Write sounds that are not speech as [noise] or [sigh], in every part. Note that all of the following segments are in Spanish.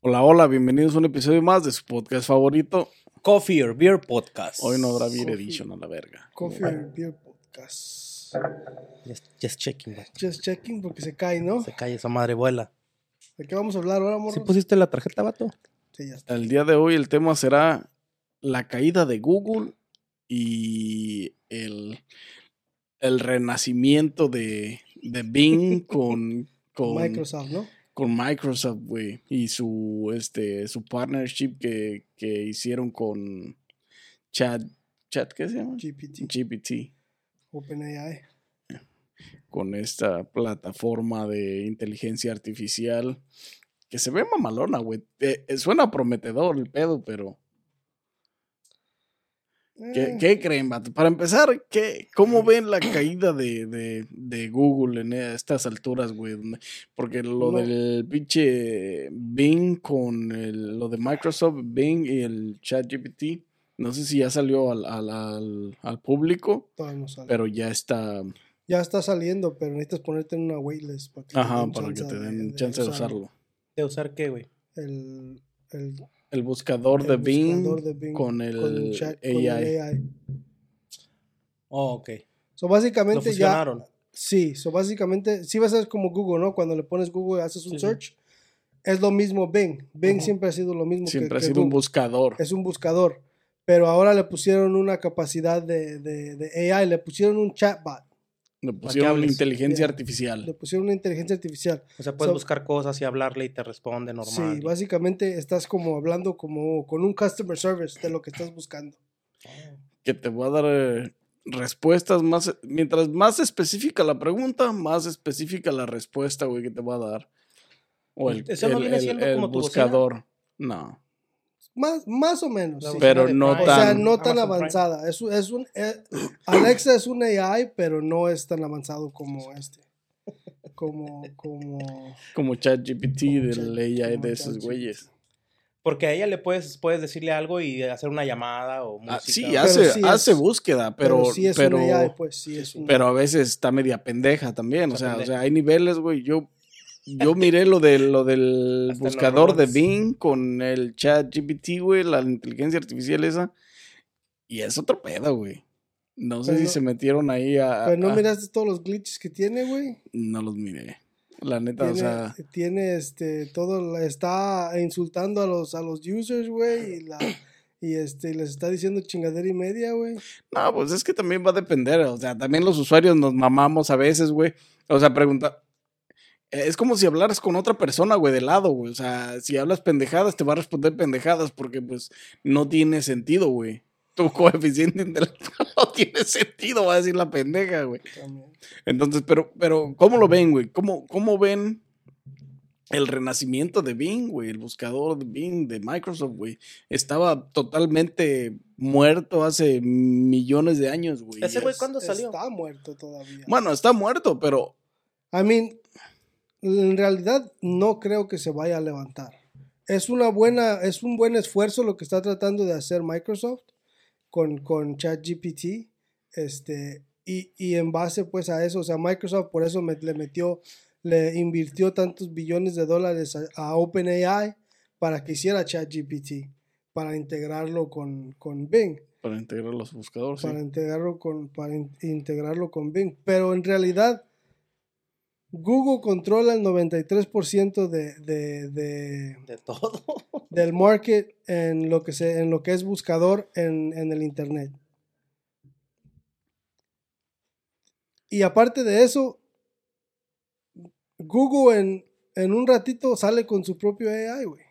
Hola, hola, bienvenidos a un episodio más de su podcast favorito. Coffee or Beer Podcast. Hoy no habrá Beer Coffee. Edition a la verga. Coffee or Beer Podcast. Just, just checking, güey. Just checking porque se cae, ¿no? Se cae esa madre vuela. ¿De qué vamos a hablar ahora, ¿Sí morro? pusiste la tarjeta, vato? Sí, ya está. El día de hoy el tema será la caída de Google y el, el renacimiento de, de Bing [laughs] con, con Microsoft, ¿no? Con Microsoft, güey, y su este su partnership que, que hicieron con Chat Chat ¿qué se llama? GPT, GPT OpenAI. con esta plataforma de inteligencia artificial que se ve mamalona, güey. Eh, eh, suena prometedor el pedo, pero ¿qué, Eh, qué creen, vato? Para empezar, ¿qué, ¿cómo [clears throat] ven la caída de, de, de Google en estas alturas, güey? Porque lo No. del pinche Bing con el- lo de Microsoft, Bing y el ChatGPT, no sé si ya salió al, al, al, al público, todavía no sale. pero ya está, Ya está saliendo, pero necesitas ponerte en una waitlist para que te ajá, den para que chance te den de- chance de usarlo. ¿De usar qué, güey? El, el, El buscador, el de, Bing buscador de Bing con el, chat- con el AI. AI. Oh, ok. So, Lo básicamente ya. Sí, so básicamente, sí va a ser como Google, ¿no? Cuando le pones Google y haces un Sí, sí. search, es lo mismo Bing. Bing siempre ha sido lo mismo Siempre que, ha que sido un buscador. es un buscador. Pero ahora le pusieron una capacidad de, de, de AI, le pusieron un chatbot, Le pusieron hables. inteligencia Ya. artificial. le pusieron una inteligencia artificial. O sea, puedes So- buscar cosas y hablarle y te responde normal. Sí, básicamente estás como hablando como con un customer service de lo que estás buscando. Que te va a dar eh, respuestas más. Mientras más específica la pregunta, más específica la respuesta, güey, que te va a dar. O el, ¿Eso no el- viene el- siendo el como tu bocina? buscador. No. Más, más o menos. Sí. Pero no Prime. O sea, tan- no tan Amazon Prime. avanzada. Es, es un, eh, Alexa es un AI, pero no es tan avanzado como este. Como, como... Como ChatGPT del Chat- AI de esos güeyes. Porque a ella le puedes, puedes decirle algo y hacer una llamada o Ah, música. sí, o- hace, sí hace es- búsqueda, pero. sí es pero, un AI, pues sí es un pero a veces está media pendeja también. O sea, o sea, hay niveles, güey. Yo. Yo miré lo, de, lo del [laughs] Hasta buscador de. Bing con el chat GPT, güey, la inteligencia artificial esa. Y es otro pedo, güey. No sé Pero si se metieron ahí a... Pero no a- miraste todos los glitches que tiene, güey. No los miré. La neta, Tiene, o sea... tiene, este todo está insultando a los a los users, güey, y la y este les está diciendo chingadera y media, güey. No, pues es que también va a depender. O sea, también los usuarios nos mamamos a veces, güey. O sea, pregunta... Es como si hablaras con otra persona, güey, de lado, güey. O sea, si hablas pendejadas, te va a responder pendejadas porque, pues, no tiene sentido, güey. Tu [laughs] coeficiente intelectual no tiene sentido, va a decir la pendeja, güey. También. Entonces, pero, pero, ¿cómo lo ven, güey? ¿Cómo, ¿Cómo ven el renacimiento de Bing, güey? El buscador de Bing, de Microsoft, güey. Estaba totalmente muerto hace millones de años, güey. Ese güey, ¿cuándo salió? Está muerto todavía. Bueno, está muerto, pero I mean, en realidad no creo que se vaya a levantar. Es una buena, es un buen esfuerzo lo que está tratando de hacer Microsoft con, con ChatGPT. Este, y, y en base pues a eso, o sea, Microsoft por eso me- le metió, le invirtió tantos billones de dólares a, a OpenAI para que hiciera ChatGPT, para integrarlo con, con Bing para integrar los buscadores, sí. para integrarlo con para in- integrarlo con Bing, pero en realidad Google controla el 93% de, de, de- De todo. [laughs] del market en lo que se en lo que es buscador en, en el internet. Y aparte de eso, Google en, en un ratito sale con su propio AI, güey.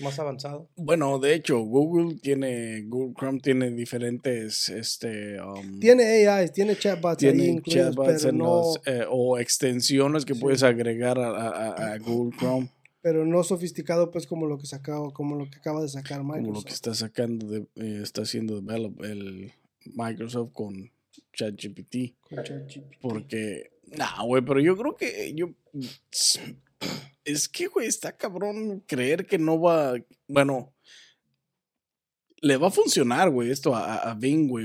Más avanzado. Bueno, de hecho, Google tiene, Google Chrome tiene diferentes, este, um, Tiene AIs, tiene chatbots ahí tiene incluidos, chatbots pero en no, los, eh, o extensiones que Sí. puedes agregar a, a- [clears throat] Google Chrome, pero no sofisticado pues como lo que sacaba, como lo que acaba de sacar como lo Microsoft. que está sacando, de, eh, está haciendo develop el Microsoft con ChatGPT. con ChatGPT. Porque, nah, güey, pero yo creo que yo. Es que, güey, está cabrón creer que no va. Bueno, le va a funcionar, güey, esto a, a- Bing, güey.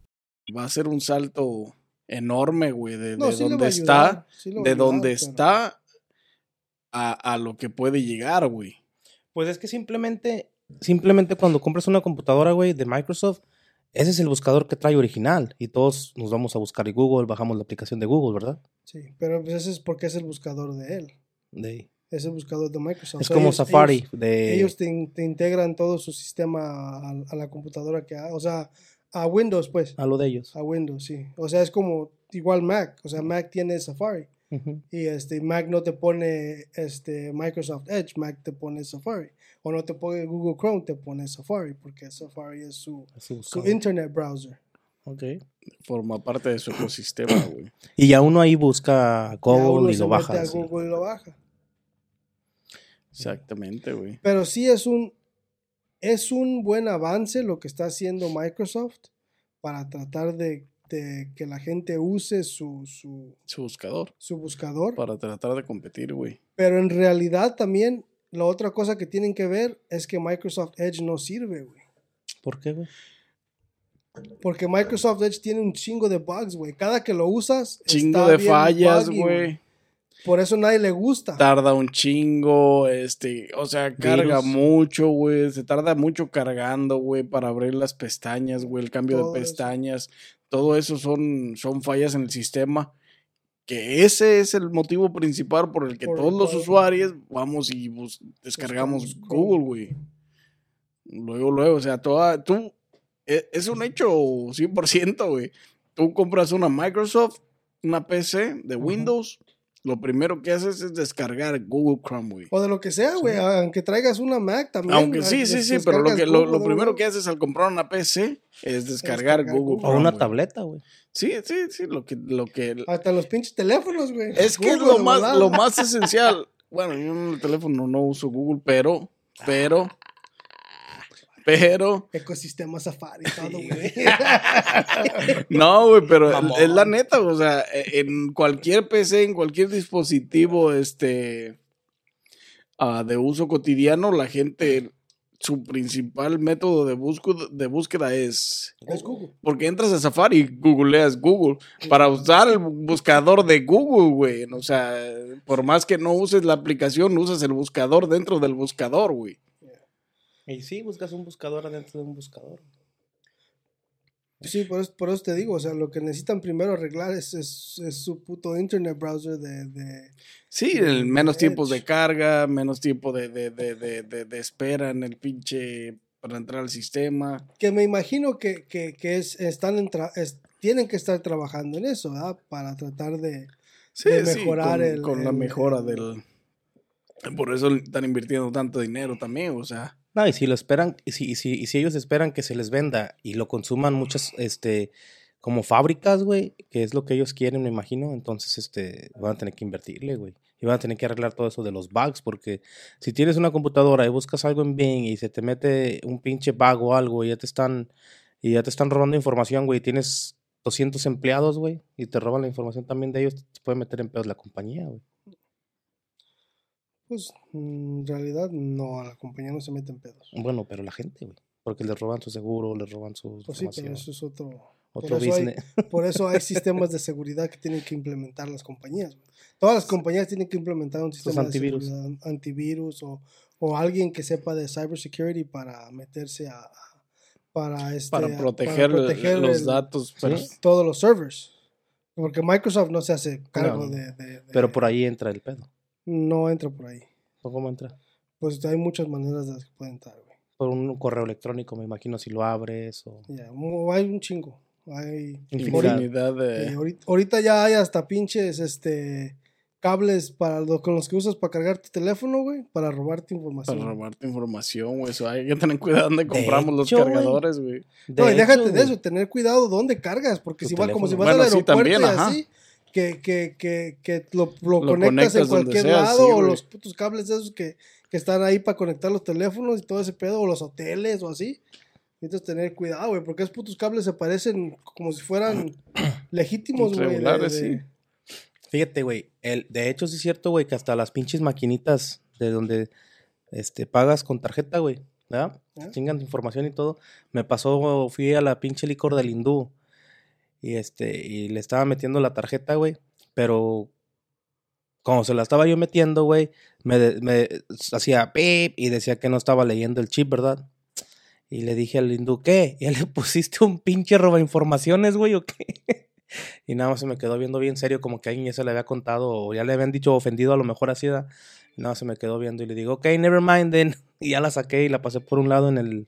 Va a ser un salto enorme, güey, de, No, de sí donde está, sí de ayudar, donde pero- está a, a lo que puede llegar, güey. Pues es que simplemente, simplemente cuando compras una computadora, güey, de Microsoft, ese es el buscador que trae original. Y todos nos vamos a buscar en Google, bajamos la aplicación de Google, ¿verdad? Sí, pero pues ese es porque es el buscador de él. De- Es el buscador de Microsoft. es como Ellos- Safari. Ellos, de, ellos te, in- te integran todo su sistema a, a la computadora que ha, o sea, a Windows, pues. a lo de ellos. A Windows, sí. O sea, es como igual Mac. O sea, Mac tiene Safari. Y este, Mac no te pone este, Microsoft Edge, Mac te pone Safari. O no te pone Google Chrome, te pone Safari, porque Safari es su, su internet browser. Ok. Forma parte de su ecosistema, [coughs] güey. Y ya uno ahí busca Google y lo baja. a. Google y lo baja. Exactamente, güey. Pero sí es un, es un buen avance lo que está haciendo Microsoft para tratar de, de que la gente use su, su, Su buscador. su buscador. Para tratar de competir, güey. Pero en realidad también la otra cosa que tienen que ver es que Microsoft Edge no sirve, güey. ¿Por qué, güey? Porque Microsoft Edge tiene un chingo de bugs, güey. Cada que lo usas, Chingo está de bien fallas, güey. Por eso nadie le gusta. Tarda un chingo, este, o sea, carga Virus. mucho, güey. Se tarda mucho cargando, güey, para abrir las pestañas, güey, el cambio Todo de eso. pestañas. Todo eso son, son fallas en el sistema. Que ese es el motivo principal por el que Por el todos los usuarios vamos y descargamos Buscamos. Google, güey. Luego, luego, o sea, toda, tú, e- es un hecho 100%, güey. Tú compras una Microsoft, una PC de Windows, lo primero que haces es descargar Google Chrome, güey. O de lo que sea, güey. Aunque traigas una Mac también. Aunque sí, sí, sí, pero lo, que, lo, lo primero una que haces al comprar una PC es descargar Descargar Google Google. O Chrome. una güey. tableta, güey. Sí, sí, sí, lo que, lo que, Hasta los pinches teléfonos, güey. es que es lo más, lo más [laughs] esencial. Bueno, yo en el teléfono no uso Google, pero, pero, pero, Ecosistema Safari, todo, güey. [laughs] no, güey, pero Mamón. es la neta, o sea, e, en cualquier PC, en cualquier dispositivo, este, ah, de uso cotidiano, la gente, su principal método de búsqueda, de búsqueda es es Google. Porque entras a Safari y googleas Google para usar el buscador de Google, güey. O sea, por más que no uses la aplicación, usas el buscador dentro del buscador, güey. Y sí, buscas un buscador adentro de un buscador. Sí, por eso, por eso te digo, o sea, lo que necesitan primero arreglar es, es, es su puto internet browser de... de Sí, De- el menos de tiempos de carga, menos tiempo de, de, de, de, de- de espera en el pinche para entrar al sistema. que me imagino que, que, que es, están en tra- es- tienen que estar trabajando en eso, ¿verdad? Para tratar de... Sí, De sí, mejorar con, el- con la mejora el- del... Por eso están invirtiendo tanto dinero también, o sea. No, y si lo esperan, y si, y si, y si ellos esperan que se les venda y lo consuman muchas, este, como fábricas, güey, que es lo que ellos quieren, me imagino, entonces, este, van a tener que invertirle, güey. Y van a tener que arreglar todo eso de los bugs, porque si tienes una computadora y buscas algo en Bing y se te mete un pinche bug o algo y ya te están, y ya te están robando información, güey, tienes 200 empleados, güey, y te roban la información también de ellos, te puede meter en pedos la compañía, güey. Pues mm, en realidad no, a la compañía no se mete en pedos. Bueno, pero la gente, güey. Porque les roban su seguro, les roban su Pues sí, información. pero eso es otro. Otro por, eso hay, business. [laughs] por eso hay sistemas de seguridad que tienen que implementar las compañías. Todas las compañías tienen que implementar un sistema antivirus. de seguridad, antivirus o, o alguien que sepa de cybersecurity para meterse a, a- para este Para a- proteger, proteger los el- datos. pero- todos los servers. Porque Microsoft no se hace cargo No, de, de- de- Pero por ahí entra el pedo. No entra por ahí. ¿O ¿Cómo entra? Pues hay muchas maneras de las que puede entrar, güey. Por un correo electrónico, me imagino, si lo abres o... Ya, hay un chingo. Hay Infinidad. Eh, de... ahorita, ahorita ya hay hasta pinches este cables para lo, con los que usas para cargar tu teléfono, güey, para robarte información. Para robarte información, güey. Eso hay que tener cuidado donde compramos los hecho, cargadores, güey. no, y déjate hecho, de eso, tener cuidado dónde cargas, porque Tu si va como si vas Bueno, al sí, aeropuerto también, y ajá. Que, que, que, que lo, lo Lo conectas, conectas en cualquier sea, lado, sí, o los putos cables esos que, que están ahí para conectar los teléfonos y todo ese pedo, o los hoteles o así. Necesitas tener cuidado, güey, porque esos putos cables se parecen como si fueran [clears throat] legítimos, güey. de- Regulares, de- sí. Fíjate, güey. El, de hecho, sí es cierto, güey, que hasta las pinches maquinitas de donde este, pagas con tarjeta, güey. ¿Verdad? Ah. Chingan tu información y todo. Me pasó, fui a la pinche licor del hindú. Y este, y le estaba metiendo la tarjeta, güey. Pero como se la estaba yo metiendo, güey, me, me hacía pip y decía que no estaba leyendo el chip, ¿verdad? Y le dije al hindú, ¿qué? ¿Ya le [laughs] pusiste un pinche roba informaciones, güey, o qué? [laughs] Y nada más se me quedó viendo bien serio, como que alguien ya se le había contado o ya le habían dicho ofendido, a lo mejor así. Y nada más se me quedó viendo y le digo, ok, never mind then. [laughs] Y ya la saqué y la pasé por un lado en el.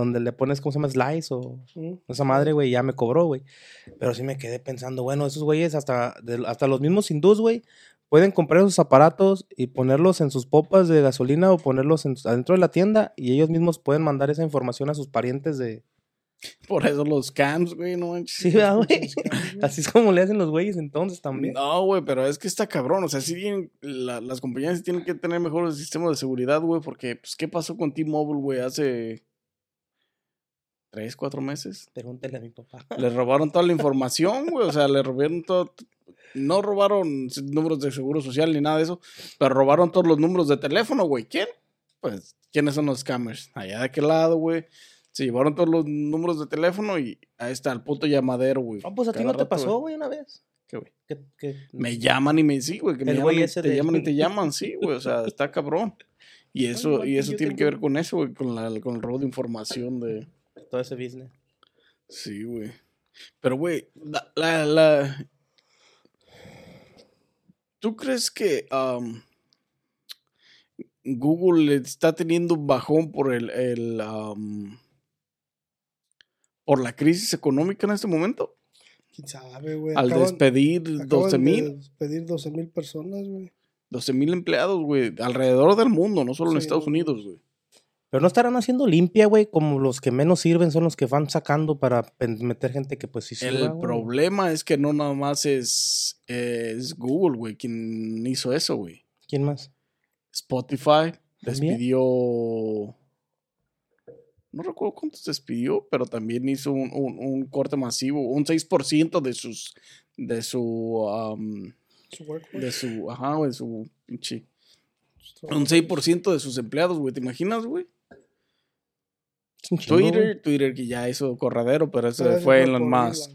Donde le pones, ¿cómo se llama? Slice o esa madre, güey, ya me cobró, güey. Pero sí me quedé pensando, bueno, esos güeyes, hasta, de- hasta los mismos hindús, güey, pueden comprar esos aparatos y ponerlos en sus popas de gasolina o ponerlos en- adentro de la tienda y ellos mismos pueden mandar esa información a sus parientes de. Por eso los cams, güey, no manches. Sí, ¿verdad, güey. [laughs] Así es como le hacen los güeyes entonces también. No, güey, pero es que está cabrón. O sea, sí tienen, la- las compañías tienen que tener mejores sistemas de seguridad, güey, porque, pues, ¿qué pasó con T-Mobile, güey, hace tres, cuatro meses? Pregúntale a mi papá. Le [laughs] robaron toda la información, güey, o sea, le robaron todo. No robaron números de seguro social ni nada de eso, pero robaron todos los números de teléfono, güey. ¿Quién? Pues, ¿quiénes son los scammers? Allá de aquel lado, güey. Se llevaron todos los números de teléfono y ahí está el puto llamadero, güey. Ah, pues a ti no te pasó, güey. una vez. ¿Qué, güey? Que- Me llaman y me sí, güey, que me llaman, y te de- llaman y te [laughs] llaman, sí, güey, o sea, está cabrón. Y eso, y eso tiene que ver con eso, güey, con, la, con el robo de información de... todo ese business. Sí, güey. Pero, güey, la, la, la- ¿Tú crees que Google está teniendo un bajón por el, el am, por la crisis económica en este momento? ¿Quién sabe, güey? Al Acaban- despedir acaban 12 de mil, despedir 12 mil personas, güey. 12 mil empleados, güey, alrededor del mundo, no solo en Estados Unidos, güey. Pero no estarán haciendo limpia, güey, como los que menos sirven son los que van sacando para meter gente que pues sí sirva, El problema es que no nada más es, es Google, güey, quien hizo eso, güey. ¿Quién más? Spotify ¿También? despidió. No recuerdo cuántos despidió, pero también hizo un, un- un corte masivo, un 6% de sus. de su. workforce. de su. Ajá, güey, su. pinche- Su- Un 6% de sus empleados, güey. ¿Te imaginas, güey? Es un chingo, güey. Twitter, Twitter que ya hizo corredero, pero eso Pero fue Elon. Musk.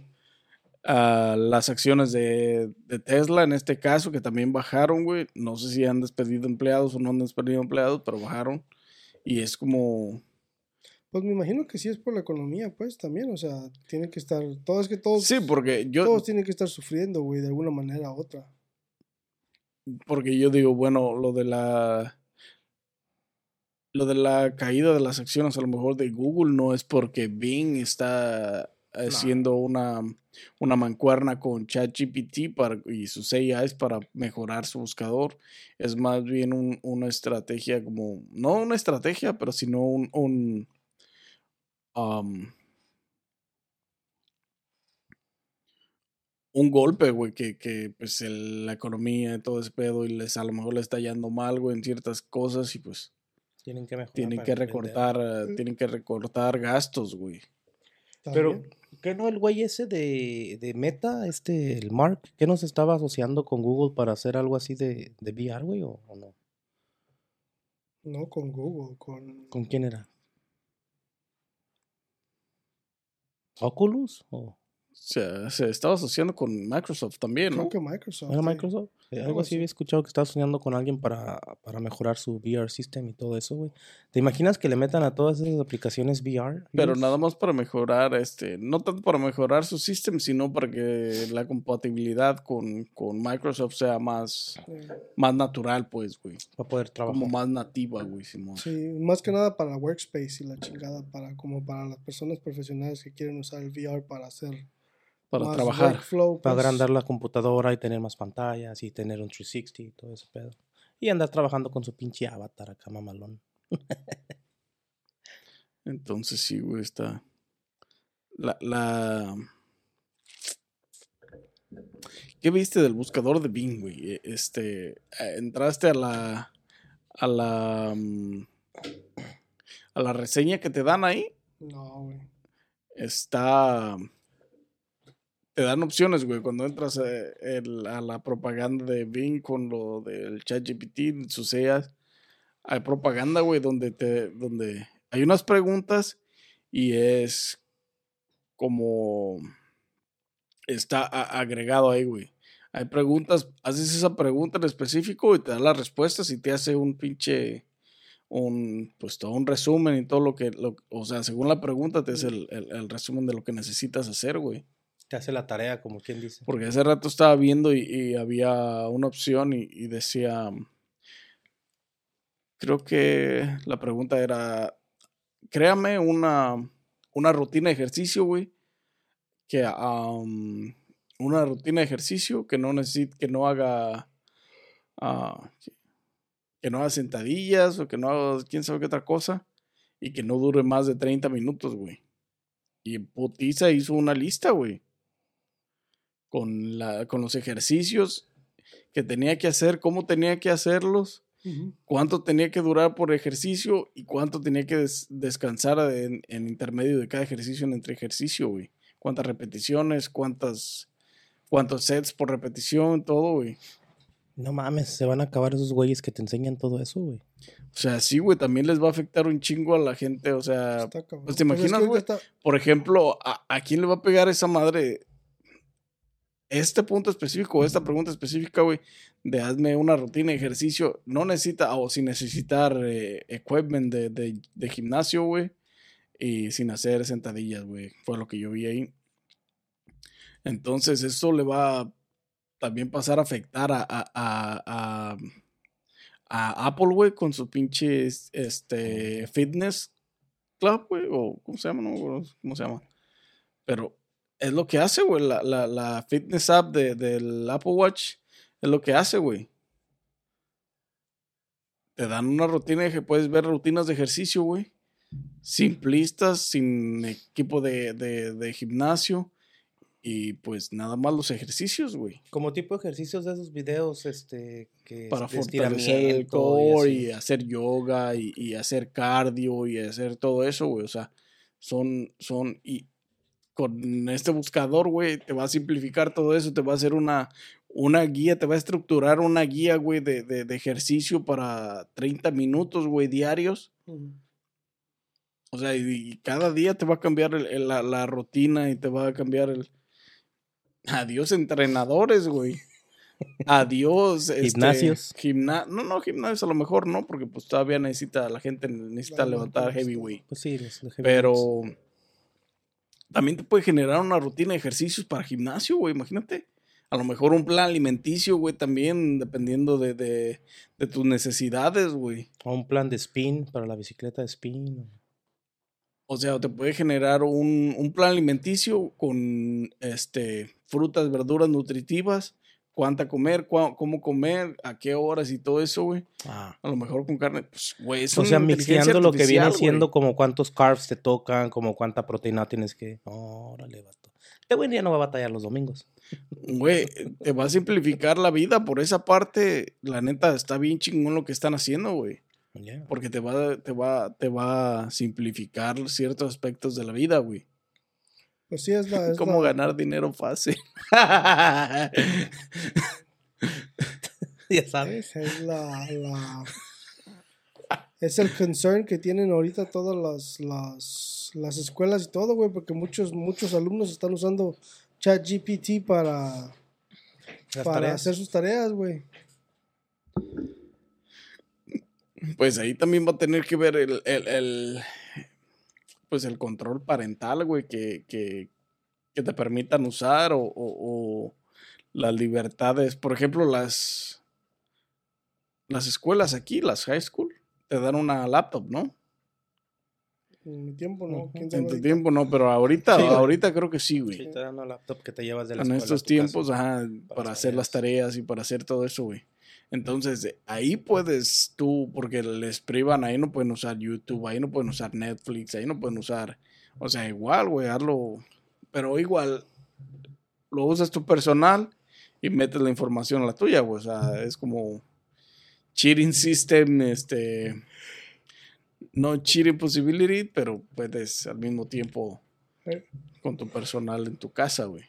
Ah, las acciones de, de Tesla en este caso, que también bajaron, güey. No sé si han despedido empleados o no han despedido empleados, pero bajaron. Y es como. Pues me imagino que sí es por la economía, pues también, o sea, tienen que estar, todos que todos, Sí, porque yo, todos tienen que estar sufriendo, güey, de alguna manera u otra. porque yo digo, bueno, lo de la. Lo de la caída de las acciones, a lo mejor de Google, no es porque Bing está haciendo una, una mancuerna con ChatGPT para, y sus AIs para mejorar su buscador. Es más bien un- una estrategia como, no una estrategia, pero sino un, un um, un golpe, güey, que, que pues el- la economía y todo ese pedo y les a lo mejor le está yendo mal, güey, en ciertas cosas y pues Tienen que mejorar. tienen que recortar, eh, tienen que recortar gastos, güey. Pero. ¿Qué no el güey ese de, de Meta, este, el Mark, que nos estaba asociando con Google para hacer algo así de, de VR, güey, o, o no? No con Google, con... ¿Con quién era? ¿Oculus? ¿O Se, se estaba asociando con Microsoft también, Creo ¿no? que Microsoft. era sí. Microsoft? Eh, algo así había escuchado que estaba soñando con alguien para, para mejorar su VR system y todo eso, güey. ¿Te imaginas que le metan a todas esas aplicaciones VR? Pero ellos? nada más para mejorar, este, no tanto para mejorar su system, sino para que la compatibilidad con, con Microsoft sea más, Sí. más natural, pues, güey. Para poder trabajar. Como más nativa, güey, Simón. Sí, más que nada para workspace y la chingada, para como para las personas profesionales que quieren usar el VR para hacer Para más trabajar. workflow, Para pues. agrandar la computadora y tener más pantallas y tener un 360 y todo ese pedo. Y andar trabajando con su pinche avatar acá, mamalón. Entonces sí, güey, está. La, la. ¿Qué viste del buscador de Bing, güey? E- Este. eh, Entraste a la. A la. mm, A la reseña que te dan ahí. No, güey. Está. Te dan opciones, güey. Cuando entras eh, a la propaganda de Bing con lo del ChatGPT, sus EAs, hay propaganda, güey, donde te. donde hay unas preguntas y es como. Está agregado ahí, güey. Hay preguntas, haces esa pregunta en específico y te da las respuestas y te hace un pinche. Un, pues todo un resumen y todo lo que, lo- o sea, según la pregunta te el- el resumen de lo que necesitas hacer, güey. Te hace la tarea, como quien dice. Porque hace rato estaba viendo y, había una opción y, decía, creo que la pregunta era, créame una, una rutina de ejercicio, güey, que am, una rutina de ejercicio que no necesite, que no haga, ah, que, no haga sentadillas o que no haga quién sabe qué otra cosa y que no dure más de 30 minutos, güey. Y putiza hizo una lista, güey con, la, con los ejercicios que tenía que hacer, cómo tenía que hacerlos, cuánto tenía que durar por ejercicio y cuánto tenía que des- descansar en, en intermedio de cada ejercicio en entre ejercicio, güey. Cuántas repeticiones, cuántas, cuántos sets por repetición, todo, güey. No mames, se van a acabar esos güeyes que te enseñan todo eso, güey. O sea, sí, güey, también les va a afectar un chingo a la gente, o sea, pues, ¿te Pero es que imaginas, ahorita güey? está- por ejemplo, ¿a, a quién le va a pegar esa madre? Este punto específico, esta pregunta específica, güey, de hazme una rutina de ejercicio, no necesita, o sin necesitar eh, equipment de, de- de gimnasio, güey, y sin hacer sentadillas, güey, fue lo que yo vi ahí. Entonces, eso le va a también pasar a afectar a, a, a, a- Apple, güey, con su pinche este, fitness club, güey, o ¿cómo se llama? No cómo se llama. Pero es lo que hace, güey, la, la, la fitness app de, del Apple Watch es lo que hace, güey. Te dan una rutina que puedes ver rutinas de ejercicio, güey. Simplistas, sin equipo de, de, de gimnasio. Y pues nada más los ejercicios, güey. Como tipo de ejercicios de esos videos, este, que Para fortalecer el core y hacer yoga y, y hacer cardio y hacer todo eso, güey. O sea, son, son, y con este buscador, güey, te va a simplificar todo eso, te va a hacer una, una guía, te va a estructurar una guía, güey, de, de, de ejercicio para 30 minutos, güey, diarios. O sea, y, y cada día te va a cambiar el- el- la, la rutina y te va a cambiar el... [laughs] Adiós entrenadores, güey. Adiós. este, Gimnasios. gimna- no, no, gimnasios a lo mejor no, porque pues todavía necesita, la gente necesita Claro, levantar por supuesto. heavyweight. Pues sí, los, los heavy Pero weights. También te puede generar una rutina de ejercicios para gimnasio, güey, imagínate. A lo mejor un plan alimenticio, güey, también, dependiendo de, de, de tus necesidades, güey. O un plan de spin para la bicicleta de spin. o- sea, te puede generar un, un plan alimenticio con este, frutas, verduras nutritivas, cuánta comer, cómo comer, a qué horas y todo eso, güey. Ah. A lo mejor con carne, pues, güey, es O sea, mixeando lo que viene siendo güey. como cuántos carbs te tocan, como cuánta proteína tienes que. Órale, vato. Este güey ya no va a batallar los domingos. Güey, te va a simplificar la vida. Por esa parte, la neta, está bien chingón lo que están haciendo, güey. Porque te va, te va, te va a simplificar ciertos aspectos de la vida, güey. Pues sí, es la. Es ¿Cómo la- ganar dinero fácil? [laughs] ya sabes. Es la, la- es el concern que tienen ahorita todas las, las, las escuelas y todo, güey, porque muchos, muchos alumnos están usando ChatGPT para, Las para tareas. hacer sus tareas, güey. Pues ahí también va a tener que ver el, el- el, pues el control parental, güey, que, que, que te permitan usar o, o- o las libertades. Por ejemplo, las, las escuelas aquí, las high school, te dan una laptop, ¿no? En mi tiempo no. Ujú. ¿quién En tu ahorita? tiempo no, pero ahorita, Sí, ahorita creo que sí, güey. Sí, te dan una laptop que te llevas de la en estos tiempos, casa. ajá, para, hacer las tareas y para hacer todo eso, güey. Entonces, ahí puedes tú, porque les privan, ahí no pueden usar YouTube, ahí no pueden usar Netflix, ahí no pueden usar, o sea, igual, güey, hazlo, pero igual, lo usas tu personal y metes la información a la tuya, güey, o sea, es como cheating system, este, no cheating possibility, pero puedes al mismo tiempo con tu personal en tu casa, güey.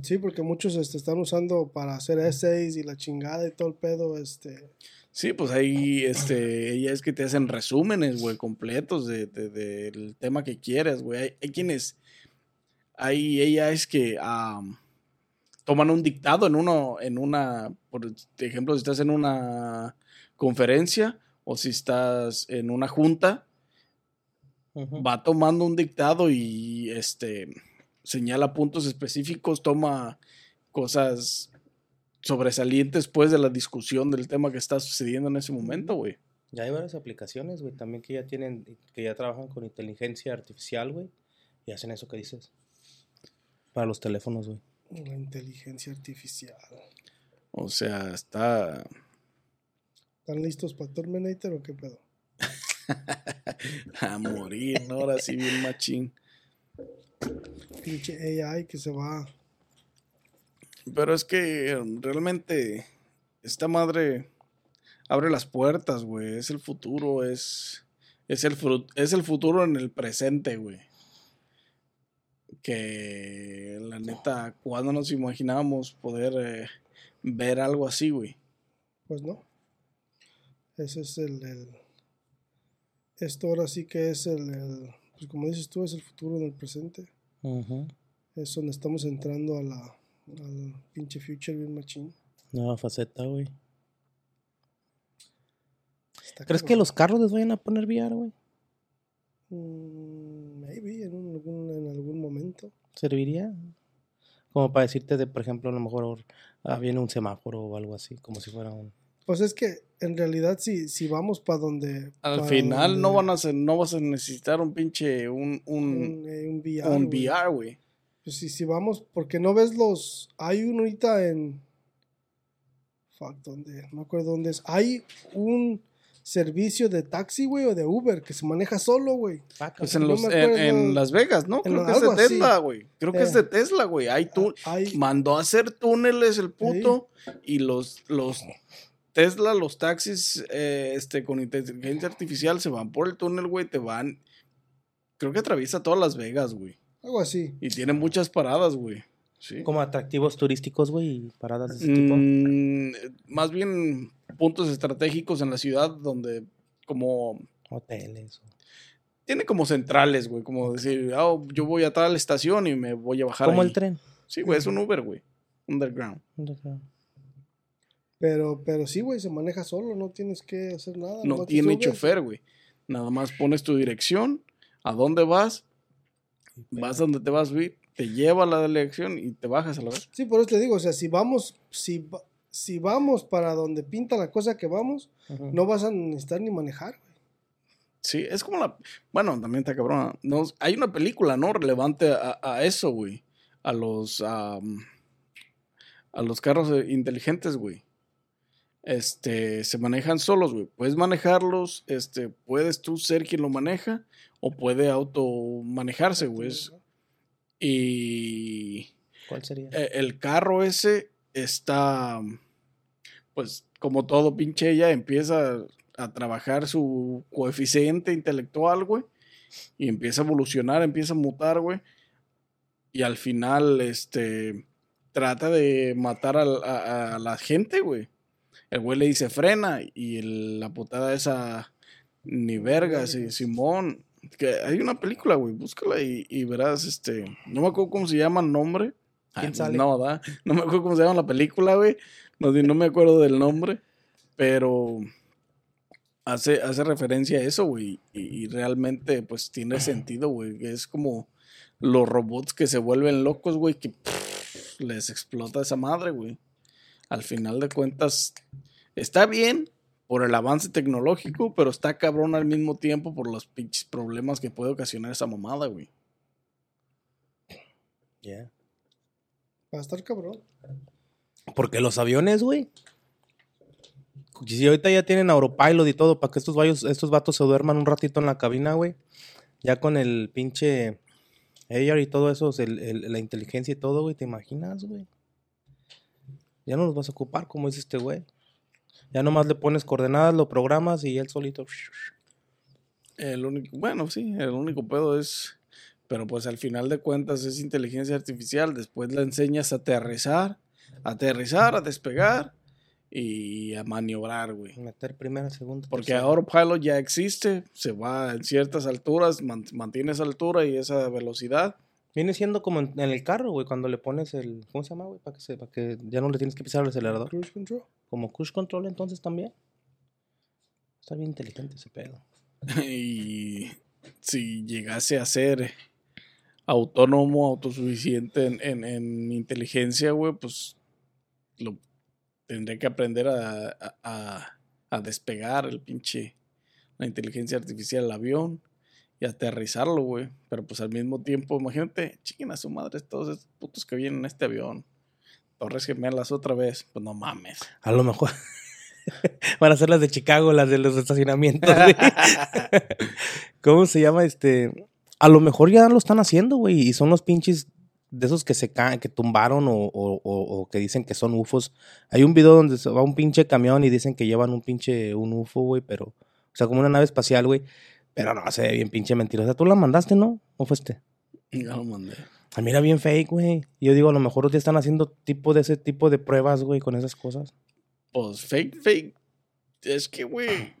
Sí, porque muchos este, están usando para hacer essays y la chingada y todo el pedo, este... Sí, pues ahí, este, ella es que te hacen resúmenes, güey, completos de, de- del tema que quieres, güey. Hay, hay quienes, ahí ella es que am, toman un dictado en uno, en una, por ejemplo, si estás en una conferencia o si estás en una junta, va tomando un dictado y, este, señala puntos específicos, toma cosas sobresalientes pues de la discusión del tema que está sucediendo en ese momento, güey. Ya hay varias aplicaciones, güey, también que ya tienen, que ya trabajan con inteligencia artificial, güey, y hacen eso que dices. Para los teléfonos, güey. La inteligencia artificial. O sea, está ¿Están listos para Terminator o qué pedo? [laughs] a morir, ¿no? Ahora sí bien machín. Pinche AI que se va... Pero es que realmente esta madre abre las puertas, güey. Es el futuro, es, es, el, es el futuro en el presente, güey. Que la neta, cuando nos imaginábamos poder eh, ver algo así, güey? Pues no. Ese es el, el- Esto ahora sí que es el, el- Pues como dices tú, es el futuro del presente. Ujú. Es donde estamos entrando a la... Al pinche future bien machine. Nueva faceta, güey. ¿Crees que los carros les vayan a poner VR, güey? Mm, maybe en, un- algún, en algún momento. ¿Serviría? Como para decirte de, por ejemplo, a lo mejor ah, viene un semáforo o algo así, como si fuera un... Pues es que en realidad si, si vamos para donde... Al pa' final no van a ser, no vas a necesitar un pinche, un, un, un, eh, un VR. un güey. VR, güey. Pues si, si vamos, porque no ves los. Hay uno ahorita en. Fuck, ¿dónde? No me acuerdo dónde es. Hay un servicio de taxi, güey, o de Uber que se maneja solo, güey. Pues en, los, me en, Las Vegas, ¿no? Creo que es de. Tesla, güey. Creo que es Eh. de Tesla, güey. Hay tú Hay, mandó a hacer túneles el puto y los, los Tesla, los taxis eh, este, con inteligencia artificial se van por el túnel, güey, te van. Creo que atraviesa todas Las Vegas, güey. algo así. Y tiene muchas paradas, güey. Sí. Como atractivos turísticos, güey, y paradas de ese tipo. Mm, más bien puntos estratégicos en la ciudad donde como Hoteles. tiene como centrales, güey, como decir, ah, yo voy a tal estación y me voy a bajar Como ahí. el tren. Sí, güey, es un Uber, güey. Underground. Pero, pero sí, güey, se maneja solo, no tienes que hacer nada. No tiene chofer, güey. Nada más pones tu dirección, a dónde vas, vas a donde te vas, güey, te lleva a la dirección y te bajas a la vez. Sí, por eso te digo, o sea, si vamos, si, va- si vamos para donde pinta la cosa que vamos, no vas a necesitar ni manejar, güey. Sí, es como la. Bueno, también está cabrón. No, hay una película, ¿no? Relevante a, a eso, güey. A los. a los carros eh, inteligentes, güey. Este. Se manejan solos, güey. Puedes manejarlos. Este. Puedes tú ser quien lo maneja. O puede auto manejarse, güey. Y. ¿Cuál sería? eh, el carro ese está, pues como todo pinche ella, empieza a trabajar su coeficiente intelectual, güey, y empieza a evolucionar, empieza a mutar, güey, y al final, este, trata de matar a, a la gente, güey. El güey le dice frena y el- la putada esa, ni verga, sí, Simón. Que hay una película, güey, búscala y, y verás, este, no me acuerdo cómo se llama el nombre. ¿Quién Ay, sale? No, ¿da? [laughs] No me acuerdo cómo se llama la película, güey. No, no me acuerdo del nombre, pero hace, hace referencia a eso, güey. Y, y realmente, pues, tiene sentido, güey. Es como los robots que se vuelven locos, güey, que pff, les explota esa madre, güey. Al final de cuentas, está bien por el avance tecnológico, pero está cabrón al mismo tiempo por los pinches problemas que puede ocasionar esa mamada, güey. Yeah. Va a estar cabrón. Porque los aviones, güey. Si ahorita ya tienen Autopilot y todo, para que estos, vayos, estos vatos se duerman un ratito en la cabina, güey. Ya con el pinche AR y todo eso, el- el- la inteligencia y todo, güey, ¿te imaginas, güey? Ya no los vas a ocupar, como dice este güey. Ya nomás le pones coordenadas, lo programas y él solito. El único, bueno, sí, el único pedo es, pero pues al final de cuentas es inteligencia artificial, después la enseñas a aterrizar, a aterrizar, a despegar y a maniobrar, güey. Meter primera, segunda. Porque tercera. Autopilot ya existe, se va en ciertas alturas, man- mantiene esa altura y esa velocidad. Viene siendo como en, en el carro, güey, cuando le pones el. ¿Cómo se llama, güey? Para que, se- para que ya no le tienes que pisar el acelerador. Cruise control. Como cruise control, entonces también. Está bien inteligente ese pedo. y si llegase a ser autónomo, autosuficiente en, en- en inteligencia, güey, pues lo tendría que aprender a, a- a- a despegar el pinche, la inteligencia artificial del avión y aterrizarlo, güey. Pero pues al mismo tiempo, imagínate, chiquen a su madre todos estos putos que vienen en este avión. Torres gemelas otra vez, pues no mames. A lo mejor. [laughs] Van a ser las de Chicago, las de los estacionamientos. [laughs] ¿Cómo se llama este? A lo mejor ya lo están haciendo, güey. Y son los pinches de esos que se caen, que tumbaron o, o- que dicen que son UFOs. Hay un video donde se va un pinche camión y dicen que llevan un pinche un UFO, güey, pero. O sea, como una nave espacial, güey. Pero no, se ve bien pinche mentirosa. Tú la mandaste, ¿no? ¿O fue este? Ya lo mandé. A mí era bien fake, güey. Yo digo, a lo mejor ya están haciendo tipo de ese tipo de pruebas, güey, con esas cosas. Pues fake, fake. Es que, güey,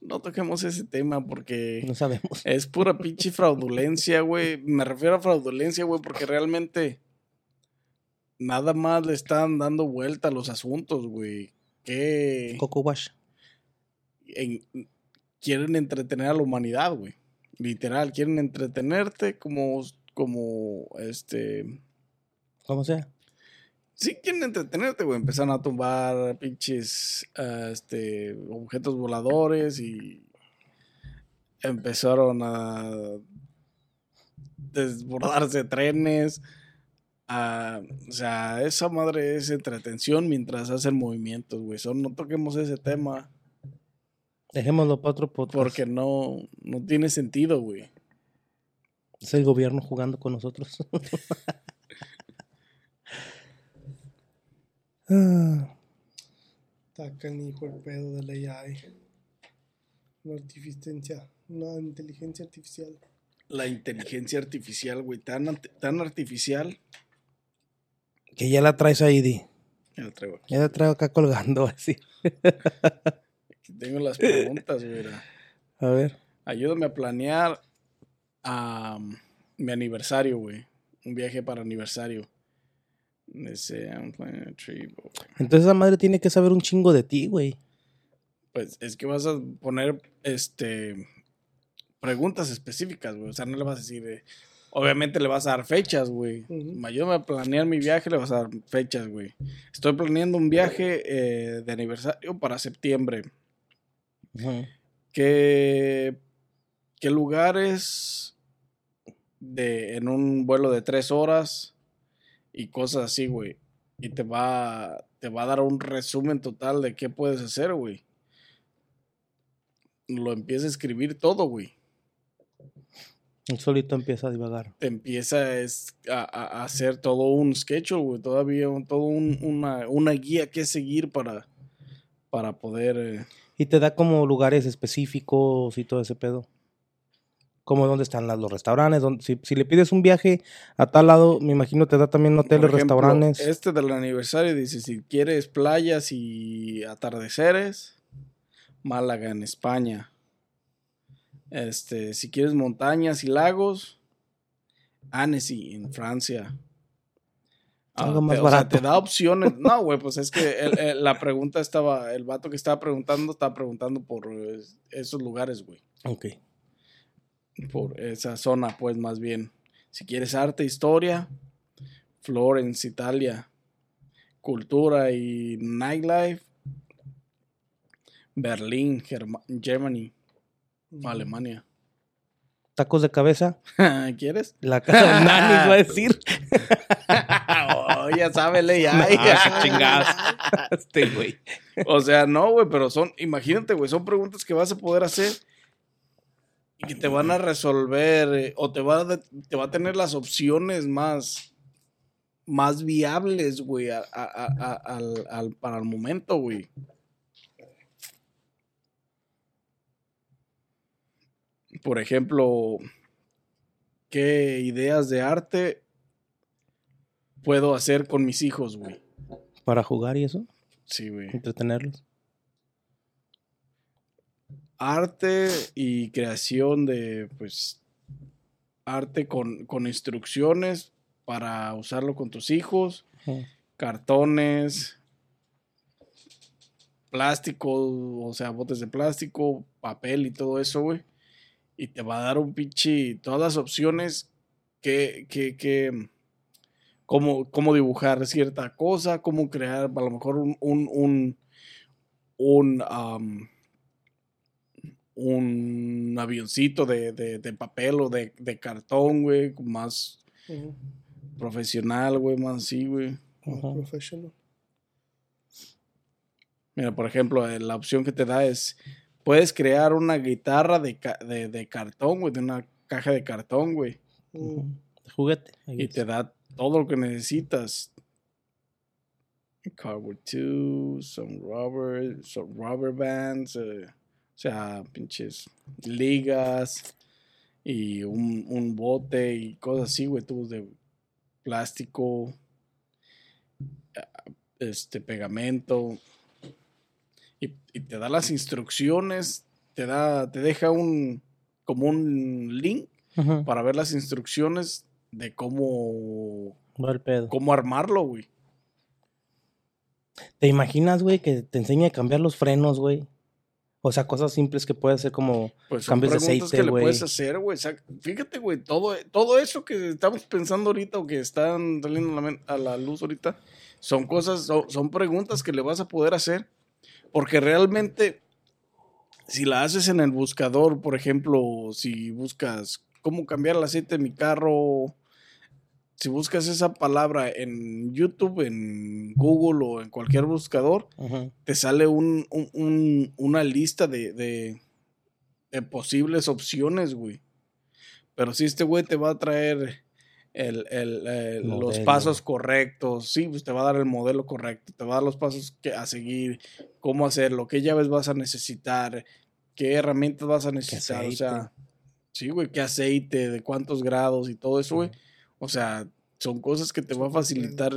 no toquemos ese tema porque No sabemos. es pura pinche fraudulencia, güey. Me refiero a fraudulencia, güey, porque realmente nada más le están dando vuelta a los asuntos, güey. Que Coco Wash. en- quieren entretener a la humanidad, güey. Literal, quieren entretenerte como, como, este, Como sea. Sí, quieren entretenerte, güey. Empezaron a tumbar pinches ah, este, objetos voladores y empezaron a desbordarse trenes. Ah, o sea, esa madre es entretención mientras hacen movimientos, güey. So, no toquemos ese tema Dejémoslo para otro podcast. porque no, no tiene sentido, güey. Es el gobierno jugando con nosotros. [laughs] Está canijo el pedo de la AI. Una artificiencia, una inteligencia artificial. La inteligencia artificial, güey, tan, tan artificial. que ya la traes ahí, Di. Ya lo traigo aquí. Ya la traigo acá colgando así. [laughs] Aquí tengo las preguntas, güey. mira. A ver. Ayúdame a planear a mi aniversario, güey. Un viaje para aniversario. Dice, I'm planning a trip. Entonces esa madre tiene que saber un chingo de ti, güey. Pues es que vas a poner este preguntas específicas, güey. O sea, no le vas a decir. eh, obviamente le vas a dar fechas, güey. Ayúdame a planear mi viaje, le vas a dar fechas, güey. Estoy planeando un viaje eh, de aniversario para septiembre. Ujú. ¿Qué, qué lugares de, en un vuelo de tres horas y cosas así, güey? Y te va, te va a dar un resumen total de qué puedes hacer, güey. Lo empieza a escribir todo, güey. Él solito empieza a divagar. Te empieza a, a- a hacer todo un schedule, güey. Todavía un- todo un- una, una guía que seguir para, para poder... eh, Y te da como lugares específicos y todo ese pedo. como dónde están las- los restaurantes. dónde- si, si le pides un viaje a tal lado, me imagino te da también hoteles, ejemplo, restaurantes. Este del aniversario dice, si quieres playas y atardeceres, Málaga en España. Este, si quieres montañas y lagos, Annecy en Francia. Ah, Algo más te, o sea, barato. te da opciones. [laughs] No, güey, pues es que el- el- la pregunta estaba, el vato que estaba preguntando, estaba preguntando por esos lugares, güey. Ok. Por esa zona, pues más bien. Si quieres arte, historia, Florence, Italia, cultura y nightlife, Berlín, Germa- Germany, Alemania. Tacos de cabeza. [laughs] ¿Quieres? La casa de Nani, va a [laughs] decir. Ya sábele ya. [laughs] Ah, qué chingados. Este güey. O sea, no, güey, pero son, imagínate, güey, son preguntas que vas a poder hacer y que te van a resolver eh, o te va a, te va a tener las opciones más, más viables, güey, a- a- a- a- al, al- para el momento, güey. Por ejemplo, ¿qué ideas de arte puedo hacer con mis hijos, güey? Para jugar y eso, Sí, güey. entretenerlos. arte y creación de, pues, arte con, con instrucciones para usarlo con tus hijos, cartones, plástico, o sea, botes de plástico, papel y todo eso, güey. Y te va a dar un pinche, todas las opciones que, que, que, cómo, cómo dibujar cierta cosa, cómo crear a lo mejor un, un, un, un, avioncito de, de- de papel o de, de cartón, güey, más profesional, güey, más así, güey. Más Ujú. professional. Mira, por ejemplo, eh, la opción que te da es, puedes crear una guitarra de, ca- de, de cartón, güey, de una caja de cartón, güey. De juguete. Y te da todo lo que necesitas. Cardboard too, some rubber, some rubber bands, eh, o sea, pinches ligas y un, un bote y cosas así, güey, tubos de plástico, ah, este pegamento y, y te da las instrucciones, te da, te deja un como un link para ver las instrucciones de cómo, Va el pedo. cómo armarlo, güey. ¿Te imaginas, güey, que te enseñe a cambiar los frenos, güey? O sea, cosas simples que puede hacer como Pues son cambios de preguntas aceite, que le güey. puedes hacer, güey. O sea, fíjate, güey, todo, todo eso que estamos pensando ahorita o que están saliendo a la, men- a la luz ahorita, son cosas, son, son preguntas que le vas a poder hacer. Porque realmente, si la haces en el buscador, por ejemplo, si buscas cómo cambiar el aceite de mi carro, si buscas esa palabra en YouTube, en Google o en cualquier buscador, te sale un, un- un- una lista de, de, de posibles opciones, güey. Pero si este güey te va a traer el, el, eh, los pasos correctos, sí, pues te va a dar el modelo correcto, te va a dar los pasos que, a seguir, cómo hacerlo, qué llaves vas a necesitar, qué herramientas vas a necesitar, o sea, sí, güey, qué aceite, de cuántos grados y todo eso, güey. O sea, son cosas que te va a facilitar,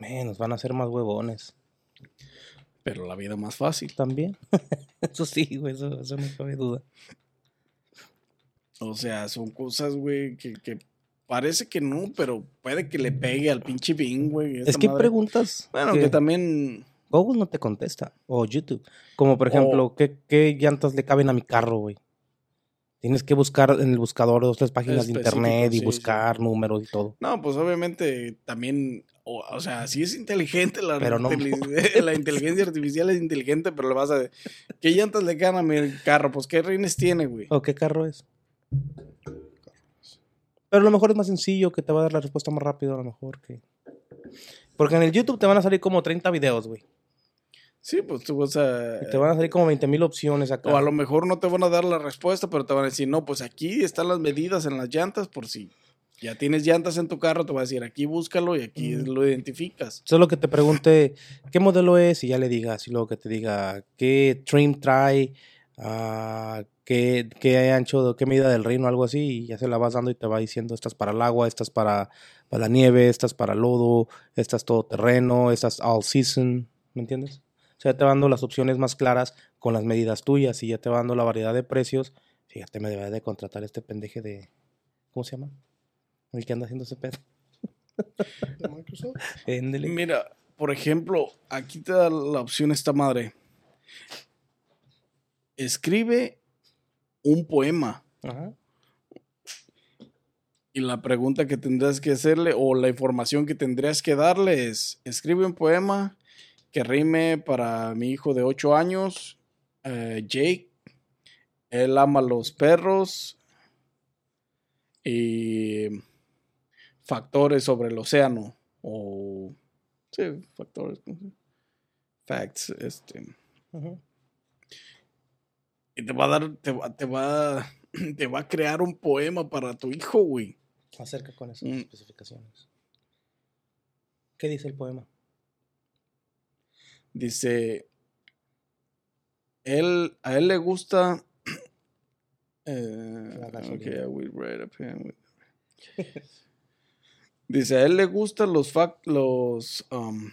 Men, nos van a hacer más huevones. pero la vida más fácil. También. [laughs] eso sí, güey, eso, eso no cabe duda. O sea, son cosas, güey, que, que parece que no, pero puede que le pegue al pinche Bing, güey. Es que madre. preguntas. Bueno, que que también. Google no te contesta. O YouTube. Como por ejemplo, ¿qué, ¿qué llantas le caben a mi carro, güey? Tienes que buscar en el buscador dos, tres páginas de internet y sí, buscar números y todo. No, pues obviamente también. O, o sea, sí es inteligente la, Pero no [laughs] la inteligencia artificial es inteligente, pero le vas a. ¿Qué llantas le caen a mi carro? Pues qué rines tiene, güey. ¿O qué carro es? Pero a lo mejor es más sencillo, que te va a dar la respuesta más rápido, a lo mejor que. Porque en el YouTube te van a salir como 30 videos, güey. Sí, pues tú vas a. Y te van a salir como 20 mil opciones acá. O a lo mejor no te van a dar la respuesta, pero te van a decir, no, pues aquí están las medidas en las llantas, por si ya tienes llantas en tu carro, te va a decir, aquí búscalo y aquí Mm. lo identificas. Solo que te pregunte qué modelo es y ya le digas. Y luego que te diga qué trim trae, ah, qué, qué ancho, qué medida del reino, algo así, y ya se la vas dando y te va diciendo, esta es para el agua, esta es para, para la nieve, esta es para el lodo, esta es todo terreno, esta es all season, ¿me entiendes? O sea, te va dando las opciones más claras con las medidas tuyas y ya te va dando la variedad de precios. Fíjate, me debería de contratar este pendeje de, ¿cómo se llama? El que anda haciendo ese pedo. [laughs] de Microsoft. Mira, por ejemplo, aquí te da la opción esta madre. Escribe un poema. Ajá. Y la pregunta que tendrás que hacerle o la información que tendrías que darle es, escribe un poema que rime para mi hijo de 8 años, eh, Jake. Él ama los perros y factores sobre el océano o sí, factores, facts, este. Y te va a dar, te va, te va, [clears throat] te va a crear un poema para tu hijo, güey. Acerca con esas Mm. especificaciones. ¿Qué dice el poema? Dice, él, a él le gusta... [clears throat] eh, La ok, gasolina. I will write a pen with- Dice, a él le gustan los fac- los um,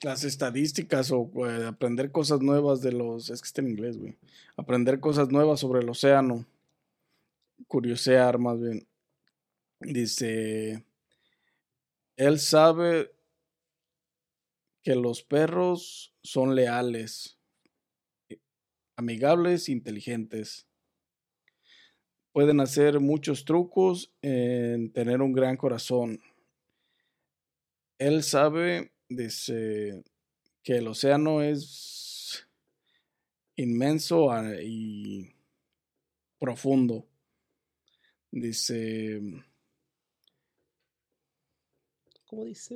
las estadísticas o eh, aprender cosas nuevas de los, es que está en inglés, güey. Aprender cosas nuevas sobre el océano. Curiosear más bien. Dice, él sabe que los perros son leales, amigables, inteligentes. Pueden hacer muchos trucos en tener un gran corazón. Él sabe, dice, que el océano es inmenso ah, y profundo. Dice, ¿Cómo dice?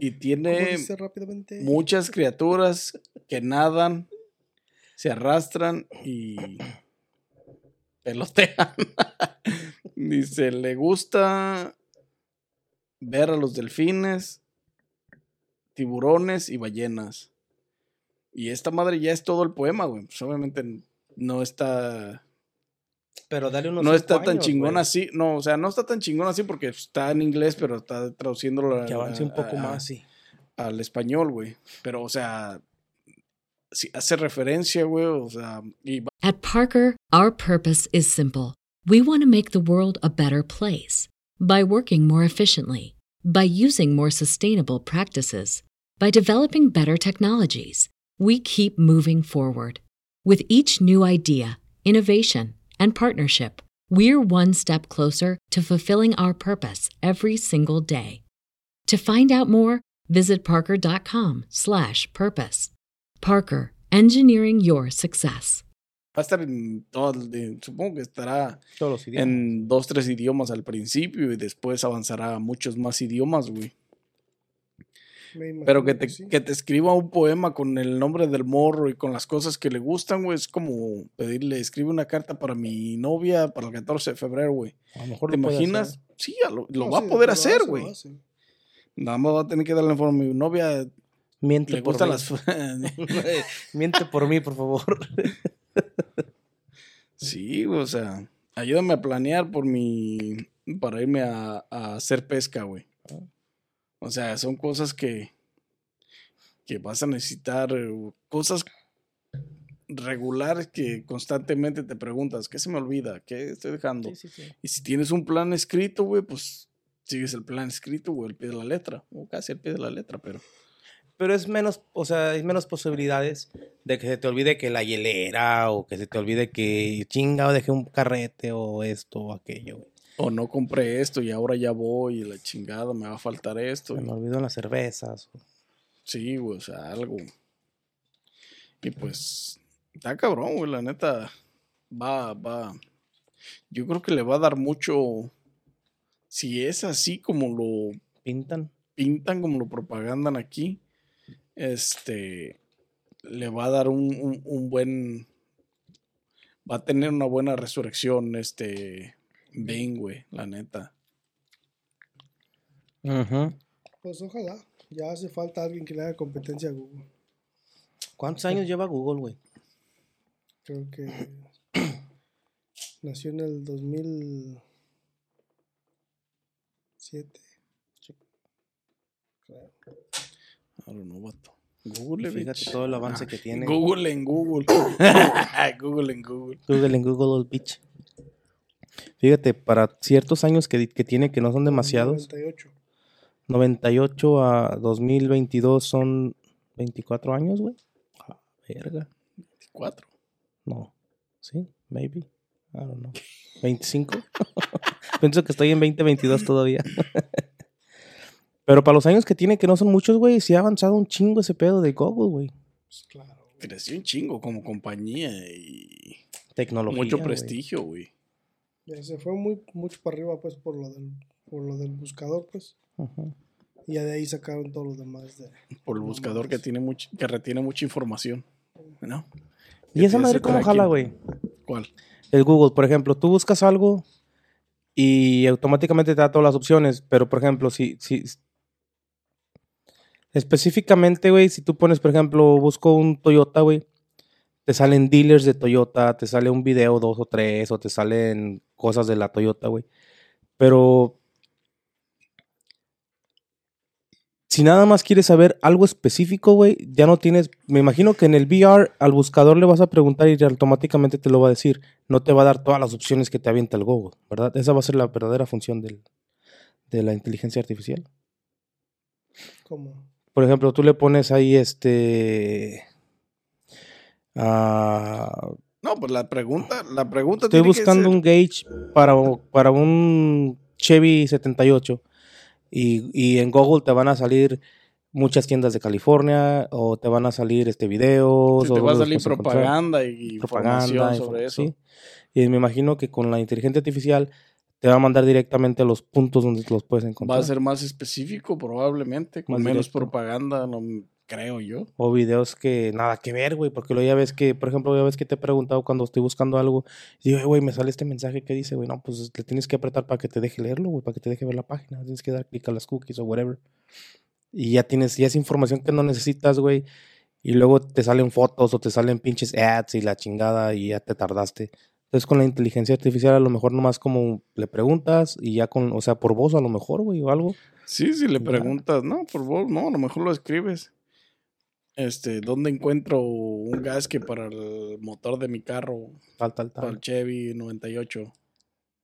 y ¿Cómo tiene dice rápidamente? muchas criaturas que nadan, se arrastran y pelotean. [laughs] Dice, le gusta ver a los delfines, tiburones y ballenas. Y esta madre ya es todo el poema, güey. Pues obviamente no está Pero dale unos no cinco está tan años, chingón güey. así. No, o sea, no está tan chingón así porque está en inglés, pero está traduciéndolo Que avance un poco a- más, sí. al español, güey. Pero, o sea, si hace referencia, güey, o sea, y At Parker, our purpose is simple. We want to make the world a better place by working more efficiently, by using more sustainable practices, by developing better technologies. We keep moving forward. With each new idea, innovation, and partnership, we're one step closer to fulfilling our purpose every single day. To find out more, visit parker.com/purpose. Parker, engineering your success. va a estar en todo, en- supongo que estará Todos los idiomas. en dos, tres idiomas al principio y después avanzará a muchos más idiomas, güey. Pero que te, sí. que te escriba un poema con el nombre del morro y con las cosas que le gustan, güey, es como pedirle, escribe una carta para mi novia para el 14 de febrero, güey. A lo mejor ¿Te lo puede imaginas? hacer. Sí, a lo, lo No, va sí, a poder hacer, güey. Nada más va a tener que darle informe. Mi novia Miente le por mí. las... [laughs] Miente por mí, por favor. Sí, o sea, ayúdame a planear por mi. para irme a, a hacer pesca, güey. O sea, son cosas que. que vas a necesitar. eh, Cosas regulares que constantemente te preguntas, ¿qué se me olvida? ¿Qué estoy dejando? Sí, sí, sí. Y si tienes un plan escrito, güey, pues sigues el plan escrito, güey, al pie de la letra. O casi al pie de la letra, pero. Pero es menos, o sea, hay menos posibilidades de que se te olvide que la hielera o que se te olvide que chinga o dejé un carrete o esto o aquello. güey. O no compré esto y ahora ya voy y la chingada, me va a faltar esto. Se me olvidó las cervezas. Sí, güey, o sea, algo. Y pues, está cabrón, güey, la neta. Va, va. Yo creo que le va a dar mucho. Si es así como lo Pintan. pintan, como lo propagandan aquí, este. Le va a dar un, un- un buen. Va a tener una buena resurrección, este. Bing, güey, la neta. Pues ojalá. Ya hace falta alguien que le haga competencia a Google. ¿Cuántos años lleva Google, güey? Creo que [clears throat] nació en el 2007. Creo. I don't know, vato. Google, Fíjate bitch. todo el avance que tiene. Google en Google. [laughs] [laughs] Google en Google. Google en Google old bitch. Fíjate, para ciertos años que, que tiene, que no son demasiados, 98. 98 a 2022 son 24 años, güey. Ah, verga. Cuatro. No. Sí, maybe. I don't know. 25. [laughs] Pienso que estoy en 2022 todavía. [laughs] Pero para los años que tiene, que no son muchos, güey, sí ha avanzado un chingo ese pedo de Google, güey. Pues claro. Creció un chingo como compañía y Tecnología. mucho prestigio, güey. Ya se fue muy mucho para arriba, pues, por lo del, por lo del buscador, pues. Y ya de ahí sacaron todos los demás de. Por el buscador que tiene mucho, que retiene mucha información. ¿No? ¿Y esa madre cómo jala, güey? ¿Cuál? El Google, por ejemplo, tú buscas algo y automáticamente te da todas las opciones, pero por ejemplo, si, si específicamente, güey, si tú pones, por ejemplo, busco un Toyota, güey, te salen dealers de Toyota, te sale un video dos o tres, o te salen cosas de la Toyota, güey. Pero si nada más quieres saber algo específico, güey, ya no tienes. Me imagino que en el VR al buscador le vas a preguntar y automáticamente te lo va a decir. No te va a dar todas las opciones que te avienta el Google, ¿verdad? Esa va a ser la verdadera función del- de la inteligencia artificial. Como. Por ejemplo, tú le pones ahí este. ah, No, pues la pregunta, la pregunta estoy tiene que buscando ser- un gauge para, para un Chevy 78. Y, y en Google te van a salir muchas tiendas de California o te van a salir este videos. te o va a salir propaganda y información sobre eso. sí. Y me imagino que con la inteligencia artificial te va a mandar directamente a los puntos donde los puedes Va encontrar. a ser más específico probablemente, con Más menos directo. propaganda, no creo yo. O videos que nada que ver, güey, porque luego ya ves que, por ejemplo, ya ves que te he preguntado cuando estoy buscando algo, y digo, "Eh, güey, me sale este mensaje que dice, güey, no, pues le tienes que apretar para que te deje leerlo, güey, para que te deje ver la página, tienes que dar clic a las cookies o whatever. Y ya tienes, ya es información que no necesitas, güey, y luego te salen fotos o te salen pinches ads y la chingada y ya te tardaste. Entonces con la inteligencia artificial a lo mejor nomás como le preguntas y ya con, o sea, por voz a lo mejor, güey, o algo. Sí, si le preguntas, no, por favor, no, a lo mejor lo escribes. Este, ¿dónde encuentro un gas que para el motor de mi carro, Tal, tal, para tal. el Chevy 98?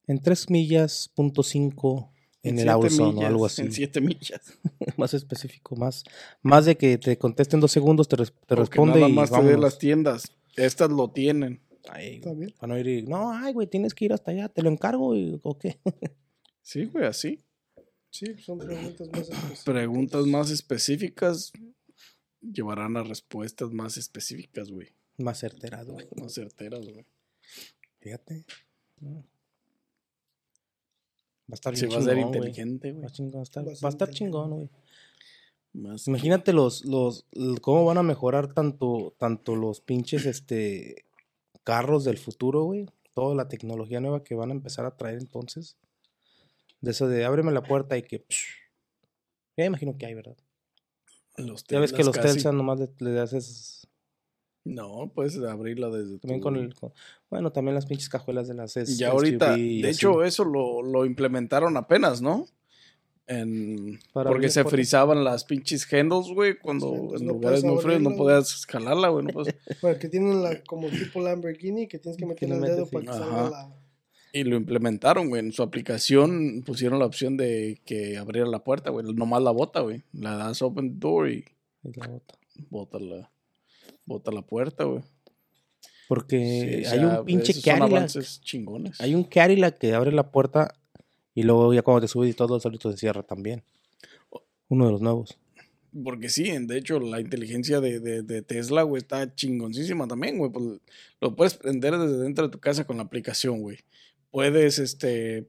En 3 millas, punto 5 en, el siete Aurzone o algo así. En 7 millas. [laughs] más específico, más, más de que te conteste en dos segundos, te, res- te responde nada y más te vámonos. las tiendas. Estas lo tienen. Ay, Está bien. para no ir y, no, ay, güey, tienes que ir hasta allá, te lo encargo y, o qué. [laughs] Sí, güey, así. Sí, son preguntas más específicas. Preguntas más específicas llevarán a respuestas más específicas, güey. más certerado, güey. [laughs] Más certeras, güey. Fíjate. Va a estar Se bien va a ser chingón, güey. inteligente, Va güey. chingón, va a estar, Va a ser va a estar inteligente. chingón, güey. Más Imagínate los, los, cómo van a mejorar tanto, tanto los pinches, este, carros del futuro, güey. Toda la tecnología nueva que van a empezar a traer entonces. De eso de ábreme la puerta y que, psh, ya imagino que hay, ¿verdad? Los Ya ves que los casi- Telsa nomás le, le haces, No, puedes abrirla desde también tu- con el, con- bueno, también las pinches cajuelas de las S- Ya ahorita, SUV y de así. hecho, eso lo, lo implementaron apenas, ¿no? En, porque se frizaban las pinches handles, güey, cuando entonces en no lugares muy fríos no podías jalarla, güey. No puedes- [laughs] Bueno, que tienen la, como tipo Lamborghini, que tienes que [laughs] meter el dedo para que Ajá. salga la. Y lo implementaron, güey. En su aplicación pusieron la opción de que abriera la puerta, güey. Nomás la bota, güey. La das open door y Y la otra. bota la, bota la puerta, güey. Porque Sí, hay un pinche Cadillac. chingones. Hay un Cadillac que abre la puerta y luego ya cuando te subes y todo solito se cierra también. Uno de los nuevos. Porque sí, de hecho, la inteligencia de, de, de Tesla, güey, está chingoncísima también, güey. Pues, lo puedes prender desde dentro de tu casa con la aplicación, güey. Puedes, este,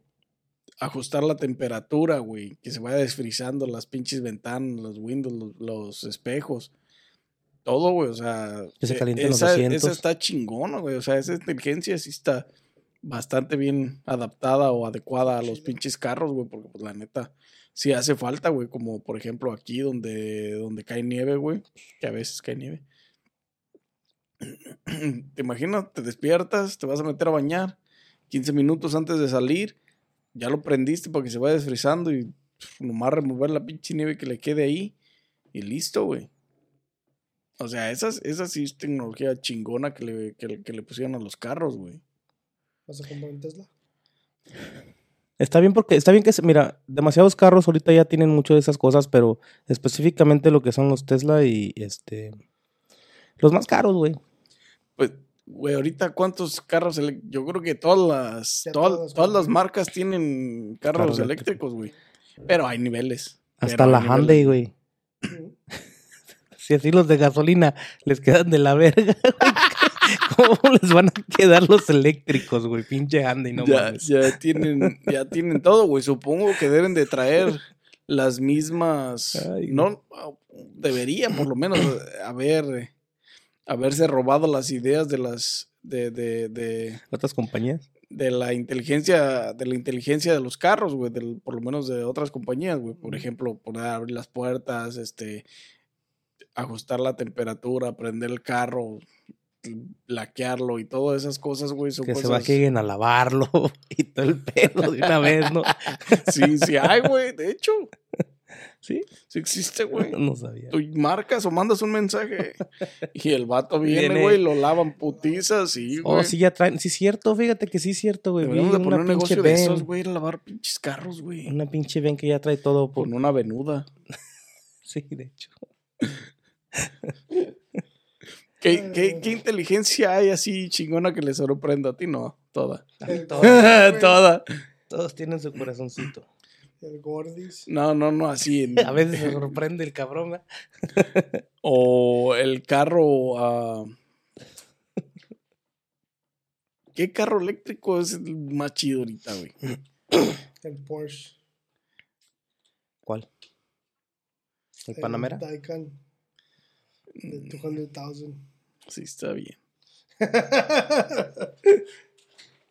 ajustar la temperatura, güey. Que se vaya desfrizando las pinches ventanas, los windows, los, los espejos. Todo, güey, o sea... Que se e- calienten los esa, asientos. esa está chingona, güey. O sea, esa inteligencia sí está bastante bien adaptada o adecuada a los pinches carros, güey. Porque, pues, la neta sí hace falta, güey, como por ejemplo aquí donde, donde cae nieve, güey, que a veces cae nieve. [clears throat] te imaginas, te despiertas, te vas a meter a bañar, 15 minutos antes de salir, ya lo prendiste para que se vaya desfrizando y nomás remover la pinche nieve que le quede ahí y listo, güey. O sea, esa, es- esa sí es tecnología chingona que le, que, le- que le pusieron a los carros, güey. ¿Vas a comprar un Tesla? Está bien porque, está bien que, se- mira, demasiados carros ahorita ya tienen mucho de esas cosas, pero específicamente lo que son los Tesla y este, los más caros, güey. Güey, ahorita cuántos carros, yo creo que todas las, Ya todas, todas, las marcas tienen carros Carros eléctricos, güey. Pero hay niveles. Hasta la Hyundai, güey. [laughs] Si así los de gasolina les quedan de la verga. [laughs] ¿Cómo les van a quedar los eléctricos, güey? Pinche Hyundai, no ya, mames. ya tienen, ya tienen todo, güey. Supongo que deben de traer las mismas. Ay, no, debería por lo menos haber haberse robado las ideas de las de, de, de, Otras compañías. de la inteligencia de la inteligencia de los carros, güey, del- por lo menos de otras compañías, güey. Por ejemplo, poder abrir las puertas, este, ajustar la temperatura, prender el carro, laquearlo y todas esas cosas, güey. son Que se cosas- bajen a lavarlo [laughs] y todo el pedo de una vez, ¿no? [laughs] Sí, sí hay, güey. De hecho, Sí, sí existe, güey. [laughs] no sabía. Tú marcas o mandas un mensaje [laughs] y el vato viene, güey, lo lavan putizas, sí, güey. Oh, sí, ya traen. Sí, cierto, fíjate que sí, cierto, güey. Deberíamos de poner un negocio de esos, güey, ir a lavar pinches carros, güey. Una pinche ven que ya trae todo por. Con una venuda. [laughs] Sí, de hecho. ¿Qué, qué, qué inteligencia hay así chingona que le sorprenda a ti? No, toda. El, Todos, toda. todos tienen su corazoncito. El Gordis. No, no, no, así. en- [laughs] A veces se sorprende el cabrón. ¿eh? [laughs] O el carro. ah, ¿Qué carro eléctrico es el más chido ahorita, güey? [clears throat] El Porsche. ¿Cuál? ¿El el Panamera? Taycan. De 200,000. Sí, está bien. [laughs]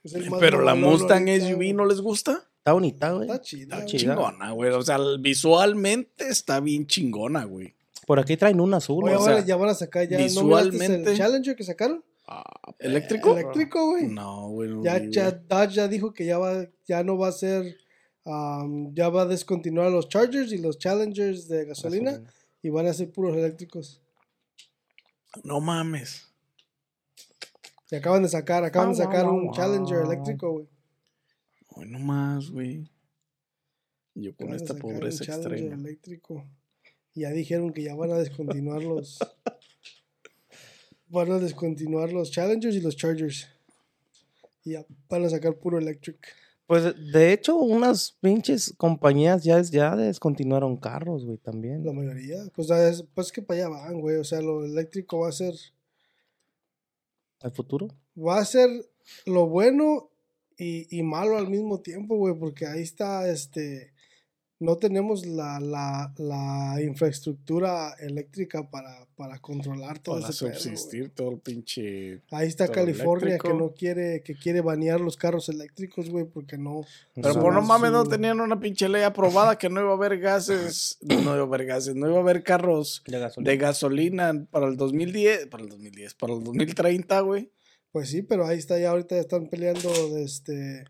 Es el más Pero la Mustang SUV no les gusta. Está bonita, güey. Está chida. Está chida. Chingona, güey. O sea, visualmente está bien chingona, güey. Por aquí traen una azul. Oye, o sea, ya van a sacar ya. ¿no visualmente- el Challenger que sacaron? ¿Eléctrico? Eléctrico, güey. No, güey. no Ya, ya güey. Dodge ya dijo que ya va, ya no va a ser, ya va a descontinuar los Chargers y los Challengers de gasolina, gasolina. y van a ser puros eléctricos. No mames. Y acaban de sacar, acaban de Guau, sacar un. Challenger eléctrico, güey. Hoy no más, güey. Yo con esta pobreza extrema. eléctrico. Ya dijeron que ya van a descontinuar los, van a descontinuar los Challengers y los Chargers. Y ya van a sacar puro electric. Pues de hecho, unas pinches compañías ya, ya descontinuaron carros, güey, también. La mayoría. Pues, ah, es- pues que para allá van, güey. O sea, lo eléctrico va a ser ¿Al futuro? va a ser lo bueno y, y malo al mismo tiempo, güey, porque ahí está, este, no tenemos la, la, la infraestructura eléctrica para, para controlar todo Para ese pedo, güey. subsistir todo el pinche. Ahí está California que no quiere, que quiere banear los carros eléctricos, güey, porque no. Pero por no mames, no tenían una pinche ley aprobada que no iba a haber gases. No iba a haber gases, no iba a haber carros De gasolina. de gasolina para el 2010. Para el 2010, para el 2030, güey. Pues sí, pero ahí está, ya ahorita están peleando, de este,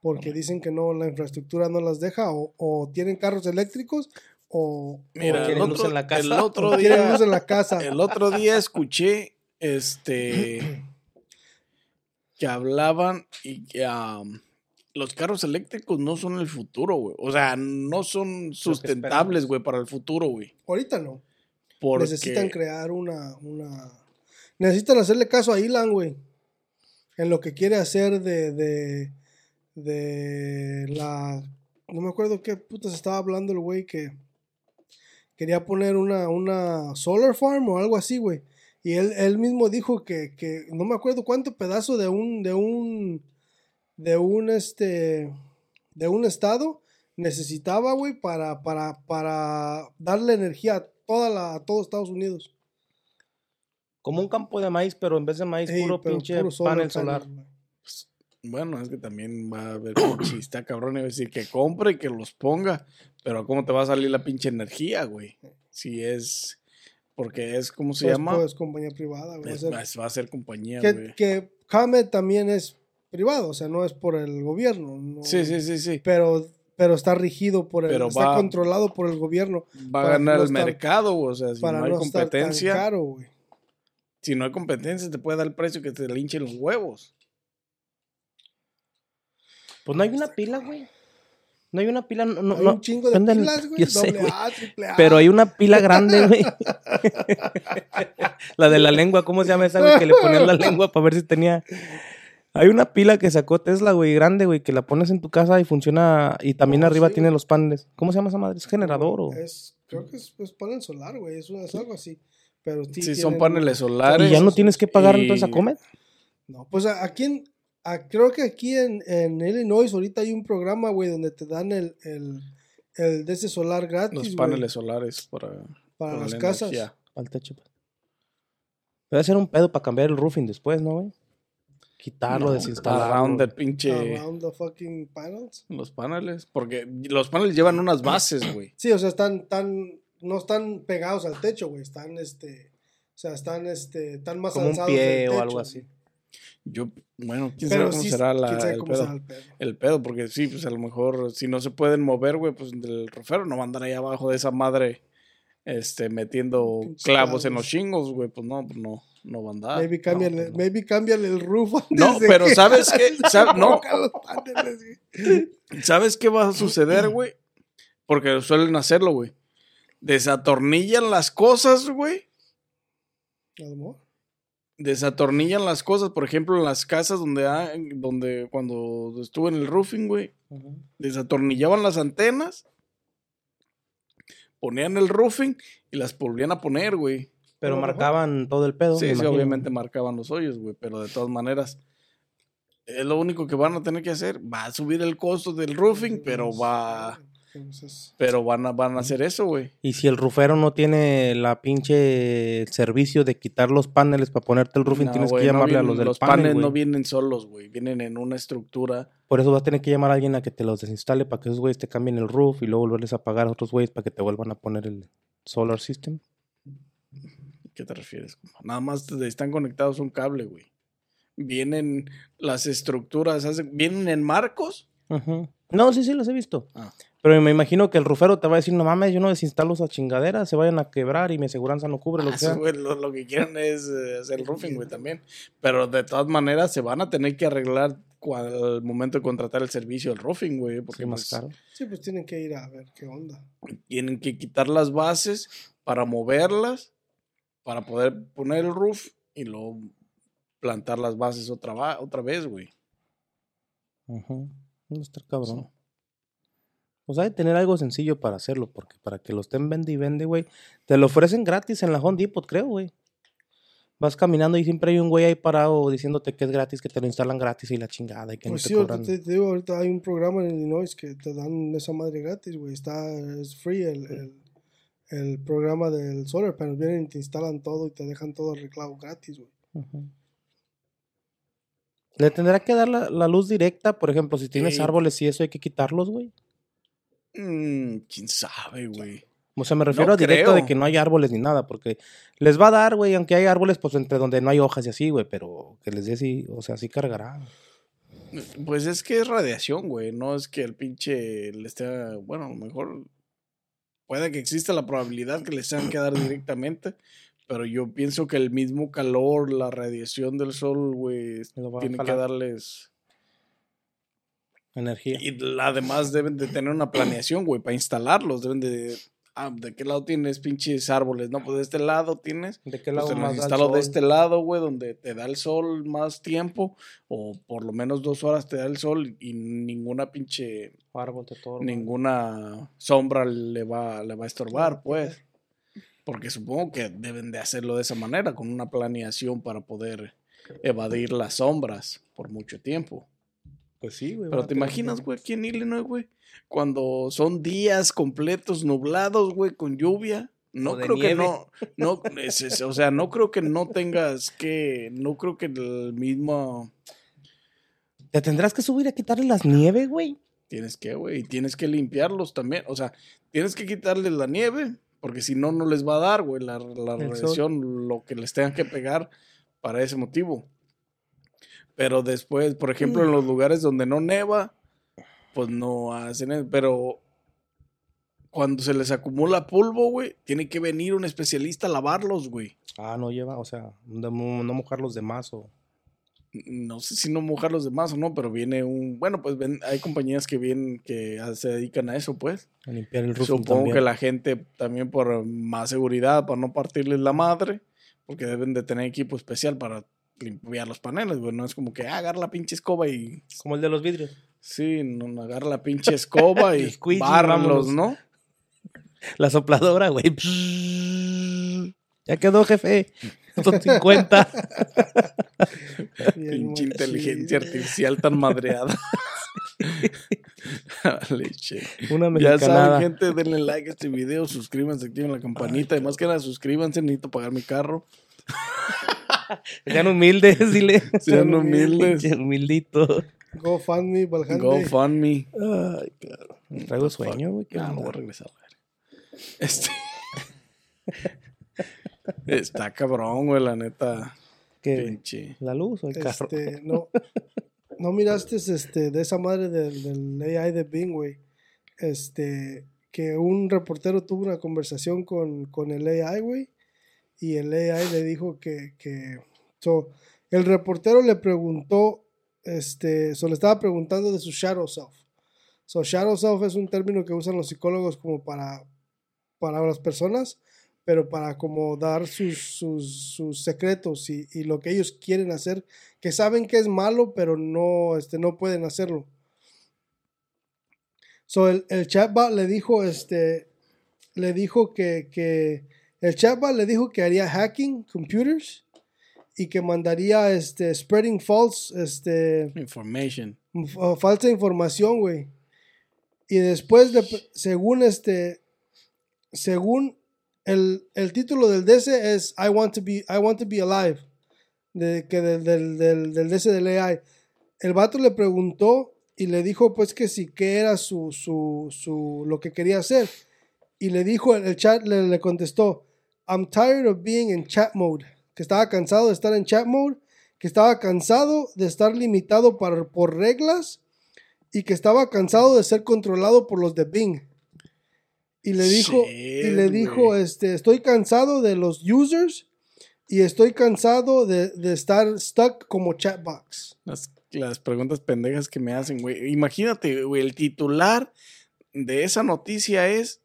porque dicen que no, la infraestructura no las deja, o, o tienen carros eléctricos, o, Mira, quieren luz otro, en la casa. el otro día. luz en la casa. El otro día escuché este [clears throat] que hablaban y que los carros eléctricos no son el futuro, güey. O sea, no son sustentables, güey, para el futuro, güey. Ahorita no. Porque Necesitan crear una, una... Necesitan hacerle caso a Elon, güey. En lo que quiere hacer de, de, de la... No me acuerdo qué putas estaba hablando el güey que quería poner una, una solar farm o algo así, güey. Y él, él mismo dijo que, que no me acuerdo cuánto pedazo de un, de un, de un, este, de un estado necesitaba, güey, para, para, para darle energía a, toda la, a Estados Unidos. Como un campo de maíz, pero en vez de maíz, Ey, puro pinche puro solar panel panel, solar. güey. Bueno, es que también va a haber pinche, está cabrón, y va a decir que compre y que los ponga. Pero ¿cómo te va a salir la pinche energía, güey? Si es Porque es, ¿cómo se Pues, llama? pues, compañía privada, güey. Va a Es- ser- va- a ser compañía, que, güey. que Comet también es privado, o sea, no es por el gobierno. no- Sí, sí, sí, sí. Pero, pero está rigido por el, Pero está va- controlado por el gobierno Va a ganar no el estar- mercado, güey. O sea, si para no hay no estar tan competencia, caro, güey. Si no hay competencia, te puede dar el precio que te linchen los huevos. Pues no hay una pila, güey. No hay una pila. No, no, Hay un chingo de venden- pilas, güey. yo sé, Doble güey. A, triple A. Pero hay una pila grande, güey. [laughs] la de la lengua, ¿cómo se llama esa, güey? Que le ponías la lengua para ver si tenía. Hay una pila que sacó Tesla, güey, grande, güey, que la pones en tu casa y funciona. Y también Oh, arriba sí. tiene los paneles. ¿Cómo se llama esa madre? ¿Es generador o.? Es, creo que es, es panel solar, güey. Es, una- es algo así. Pero sí, Sí, son paneles solares. Y ya no tienes que pagar y- entonces a Comet. No, pues a- aquí en. a- creo que aquí en, en Illinois ahorita hay un programa, güey, donde te dan el, el, el de ese solar gratis. Los paneles solares para, para para las la casas. energía. Al techo. pues. Debe ser un pedo para cambiar el roofing después, ¿no, güey? Quitarlo, No, desinstalarlo. around the pinche Around the fucking panels. los paneles. Porque los paneles llevan unas bases, [clears throat] güey. Sí, o sea, están tan. No están pegados al techo, güey. Están este. O sea, están este. Están más Como un alzados pie del o algo así. güey. Yo, bueno, quién Pero sabe cómo sí, será la, quién sabe el cómo pedo. será el pedo. El pedo, porque sí, pues a lo mejor si no se pueden mover, güey, pues del rofero no va a andar ahí abajo de esa madre este, metiendo clavos en los chingos, güey, pues no, pues no, no va a andar. Maybe cámbiale, no, pues no. maybe cámbiale el roof antes No, de pero que- ¿sabes qué? [laughs] Sab- no. ¿Sabes qué va a suceder, güey? Porque suelen hacerlo, güey. Desatornillan las cosas, güey. Desatornillan las cosas, por ejemplo, en las casas donde, hay- donde cuando estuve en el roofing, güey, desatornillaban las antenas, ponían el roofing y las volvían a poner, güey. Pero marcaban todo el pedo. Sí, sí, imagino. obviamente marcaban los hoyos, güey, pero de todas maneras es lo único que van a tener que hacer. Va a subir el costo del roofing, pero va, Entonces, pero van a, van a hacer eso, güey. Y si el rufero no tiene la pinche servicio de quitar los paneles para ponerte el roofing, No, tienes que no llamarle a vienen- los del los panel, paneles no vienen solos, güey, vienen en una estructura. Por eso vas a tener que llamar a alguien a que te los desinstale para que esos güeyes te cambien el roof y luego volverles a pagar a otros güeyes para que te vuelvan a poner el solar system. ¿Qué te refieres? Nada más te- están conectados a un cable, güey. Vienen las estructuras, vienen en marcos. No, sí, sí, los he visto. Ah. Pero me imagino que el rufero te va a decir, no mames, yo no desinstalo esas chingaderas, se vayan a quebrar y mi aseguranza no cubre lo Ah, que sea. güey, lo, lo que quieren es eh, hacer el roofing, güey, también. Pero de todas maneras se van a tener que arreglar al momento de contratar el servicio del roofing, güey. Porque Sí, más pues, caro. sí, pues tienen que ir a ver qué onda. tienen que quitar las bases para moverlas, para poder poner el roof y luego plantar las bases otra, otra vez, güey. Ujú. No está cabrón. Pues hay que tener algo sencillo para hacerlo, porque para que lo estén vende y vende, güey. Te lo ofrecen gratis en la Home Depot, creo, güey. Vas caminando y siempre hay un güey ahí parado diciéndote que es gratis, que te lo instalan gratis y la chingada y que Pues no te sí, cobran. te, te digo, ahorita hay un programa en Illinois que te dan esa madre gratis, güey. Está, es free el, el, el programa del solar panel. Vienen y te instalan todo y te dejan todo arreglado gratis, güey. Ujú. Le tendrá que dar la, la luz directa, por ejemplo, si tienes árboles y eso hay que quitarlos, güey. Mm, ¿Quién sabe, güey? O sea, me refiero a directo creo. de que no hay árboles ni nada, porque les va a dar, güey, aunque hay árboles, pues entre donde no hay hojas y así, güey, pero que les dé así, o sea, sí cargará. Pues es que es radiación, güey. No es que el pinche le esté. Bueno, a lo mejor puede que exista la probabilidad que les tengan que dar [clears throat] directamente. Pero yo pienso que el mismo calor, la radiación del sol, güey, tiene que darles. Energía. Y además deben de tener una planeación, güey, para instalarlos. Deben de. Ah, ¿de qué lado tienes pinches árboles? No, pues de este lado tienes. ¿De qué Pues lado los más instalo de este lado, güey, donde te da el sol más tiempo. O por lo menos dos horas te da el sol y ninguna pinche. Árbol de todo. Ninguna sombra le va, le va a estorbar, pues. Porque supongo que deben de hacerlo de esa manera, con una planeación para poder evadir las sombras por mucho tiempo. Pues sí, güey. Pero te imaginas, güey, aquí en Illinois, güey, cuando son días completos nublados, güey, con lluvia. No O creo que no, no, es- es- o sea, no creo que no tengas que, no creo que el mismo, Te tendrás que subir a quitarle las nieves, güey. tienes que, güey, y tienes que limpiarlos también, o sea, tienes que quitarle la nieve Porque si no, no les va a dar, güey, la, la radiación, lo que les tengan que pegar para ese motivo. Pero después, por ejemplo, en los lugares donde no neva, pues no hacen eso. Pero cuando se les acumula polvo, güey, tiene que venir un especialista a lavarlos, güey. Ah, no lleva, o sea, no, no mojar los demás o... no sé si no mojar los demás o no, pero viene un, bueno, pues ven, hay compañías que vienen, que se dedican a eso, pues. a limpiar el Supongo que la gente también por más seguridad, para no partirles la madre, porque deben de tener equipo especial para limpiar los paneles, güey. No es como que ah, agarra la pinche escoba y, Como el de los vidrios. sí, no, no, agarra la pinche escoba [laughs] y bárralos. ¿no? La sopladora, güey. [laughs] Ya quedó, jefe. Son 50. Bien Pinche machín. inteligencia artificial tan madreada. [laughs] Che. Una Ya saben, gente, denle like a este video, suscríbanse, activen la campanita. Además que nada, suscríbanse, necesito pagar mi carro. [laughs] Sean humildes, [laughs] dile. Sean humildes. Pinche Humildito. GoFundMe, Valjande. GoFundMe. Ay, claro. Traigo sueño, güey. me onda. voy a regresar. a ver. Este. Está cabrón, güey, la neta. ¿Qué? Pinche. ¿La luz o el carro? Este, no, no miraste este, de esa madre del, del AI de Bing, güey. Este, que un reportero tuvo una conversación con, con el AI, güey. Y el AI le dijo que, que so, el reportero le preguntó, este, so, le estaba preguntando de su shadow self. So, shadow self es un término que usan los psicólogos como para, para las personas, pero para como dar sus, sus, sus secretos y, y lo que ellos quieren hacer, que saben que es malo, pero no, este, no pueden hacerlo. So, el, el chatbot le dijo, este, le dijo que, que, el chatbot le dijo que haría hacking computers y que mandaría, este, spreading false, este, Information. uh, falsa información, güey. Y después de, según este, según el, título del DC es I want to be, I want to be alive, de, que del, del, del, DC del AI. El vato le preguntó y le dijo pues que sí, que era su, su, su, lo que quería hacer. Y le dijo, el chat le, le contestó, I'm tired of being in chat mode, que estaba cansado de estar en chat mode, que estaba cansado de estar limitado por, por reglas y que estaba cansado de ser controlado por los de Bing. Y le dijo, y le dijo, este, estoy cansado de los users y estoy cansado de, de estar stuck como chatbox. Las, las preguntas pendejas que me hacen, güey. Imagínate, güey, el titular de esa noticia es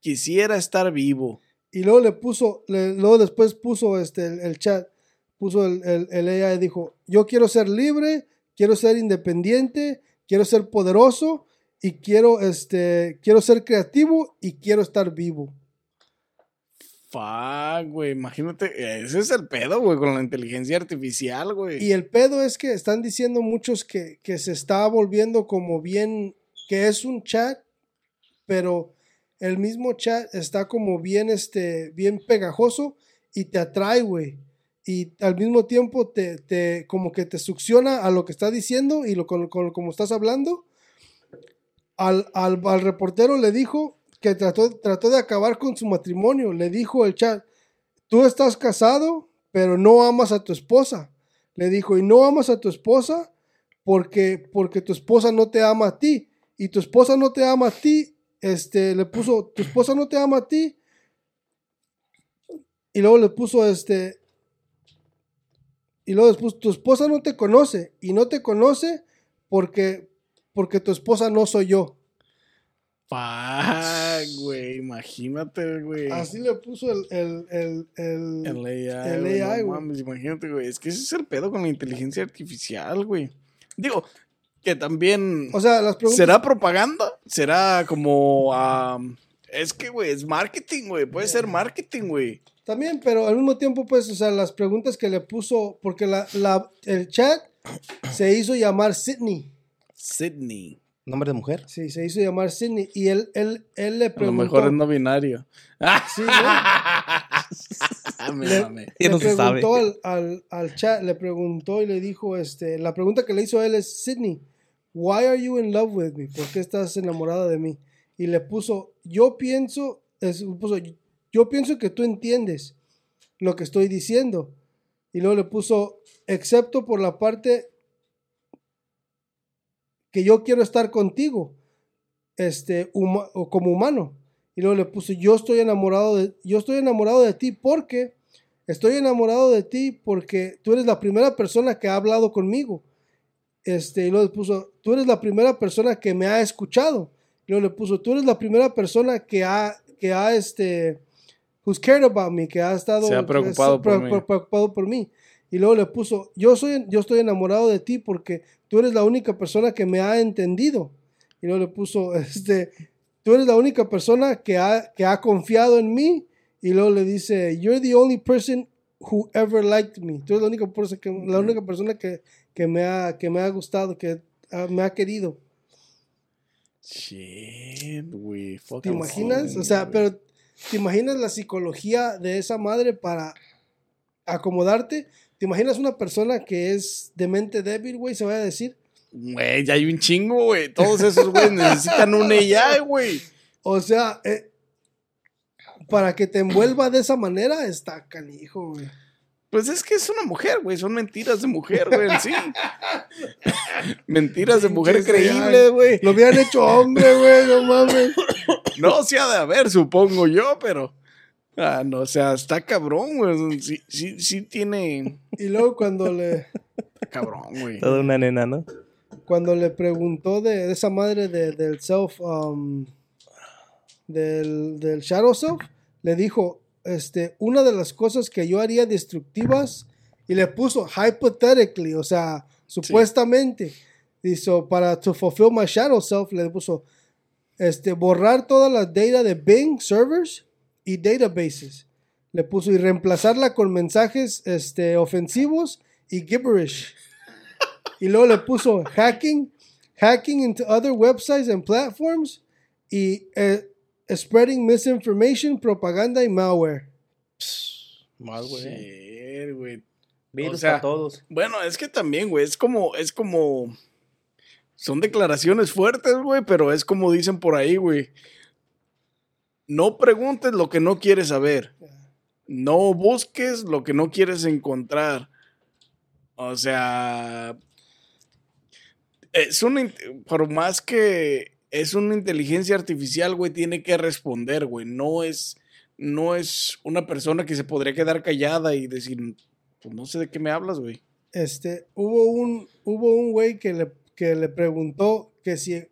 quisiera estar vivo. Y luego le puso, le- luego después puso este, el, el chat, puso el, el, el AI, dijo, yo quiero ser libre, quiero ser independiente, quiero ser poderoso y quiero, este, quiero ser creativo y quiero estar vivo. Fuck, güey. Imagínate, ese es el pedo, güey, con la inteligencia artificial, güey. Y el pedo es que están diciendo muchos que, que se está volviendo como bien, que es un chat, pero el mismo chat está como bien, este, bien pegajoso y te atrae, güey. Y al mismo tiempo te, te, como que te succiona a lo que está diciendo y lo con, con- como estás hablando. Al, al, al reportero le dijo que trató, trató de acabar con su matrimonio. Le dijo el chat, tú estás casado, pero no amas a tu esposa. Le dijo, y no amas a tu esposa porque, porque tu esposa no te ama a ti. Y tu esposa no te ama a ti. Este, le puso, tu esposa no te ama a ti. Y luego le puso, este, y luego después, tu esposa no te conoce. Y no te conoce porque, porque tu esposa no soy yo. Fuck, güey. Imagínate, güey. Así le puso el, el, el, el- El AI, el AI, no mames, imagínate, güey. Es que ese es el pedo con la inteligencia artificial, güey. Digo, que también. O sea, las preguntas. ¿Será propaganda? ¿Será como. am, es que, güey, es marketing, güey. Puede ser marketing, güey. También, pero al mismo tiempo, pues, o sea, las preguntas que le puso, porque la, la, el chat se hizo llamar Sydney. Sydney. ¿Nombre de mujer? Sí, se hizo llamar Sydney. Y él, él, él le A lo preguntó. mejor es no binario. [laughs] Sí, ¿no? [laughs] Me le, le no se sabe. preguntó al, al, al chat, le preguntó y le dijo, este, la pregunta que le hizo a él es, Sydney, why are you in love with me? ¿Por qué estás enamorada de mí? Y le puso, yo pienso, es- puso, yo pienso que tú entiendes lo que estoy diciendo. Y luego le puso, excepto por la parte que yo quiero estar contigo, este, huma- como humano. Y luego le puso, yo estoy enamorado de, yo estoy enamorado de ti porque estoy enamorado de ti porque tú eres la primera persona que ha hablado conmigo. Este, y luego le puso, tú eres la primera persona que me ha escuchado. Y luego le puso, tú eres la primera persona que ha, que ha, este, who's cared about me, que ha estado Se ha preocupado por mí. preocupado por mí. Y luego le puso, yo, soy, yo estoy enamorado de ti porque tú eres la única persona que me ha entendido. Y luego le puso, [laughs] este, tú eres la única persona que ha, que ha confiado en mí. Y luego le dice, you're the only person who ever liked me. Tú eres la única, persona que, la única persona que, que, me ha, que me ha gustado, que ah, me ha querido. Shit, güey. ¿Te imaginas? sí, O sea, pero ¿te imaginas la psicología de esa madre para acomodarte? ¿Te imaginas una persona que es de mente débil, güey, se vaya a decir? Güey, ya hay un chingo, güey. Todos esos güeyes necesitan un AI, güey. O sea, eh, para que te envuelva de esa manera, está canijo, güey. Pues es que es una mujer, güey. Son mentiras de mujer, güey, sí. [laughs] mentiras de mujer creíbles, güey. Lo hubieran hecho hombre, güey, no mames. No, sí ha de haber, supongo yo, pero. Ah, no, o sea, está cabrón, güey. Sí, sí, sí tiene. Y luego cuando le, Está cabrón, güey. Toda una nena, ¿no? cuando le preguntó de, de esa madre de- del self, um, del, del shadow self, le dijo, este, una de las cosas que yo haría destructivas, y le puso hypothetically, o sea, supuestamente, hizo para to fulfill my shadow self, le puso, este, borrar todas las data de Bing servers y databases. Le puso y reemplazarla con mensajes este, ofensivos y gibberish. Y luego le puso hacking, hacking into other websites and platforms y eh, spreading misinformation, propaganda y malware. Mal, güey. Shit, güey. Virus O sea, para todos. Bueno, es que también, güey, es como, es como. Son declaraciones fuertes, güey, pero es como dicen por ahí, güey. No preguntes lo que no quieres saber. No busques lo que no quieres encontrar. O sea. Es Por más que es una inteligencia artificial, güey, tiene que responder, güey. No es. No es una persona que se podría quedar callada y decir, pues no sé de qué me hablas, güey. Este, hubo un, hubo un güey que le, que le preguntó que si,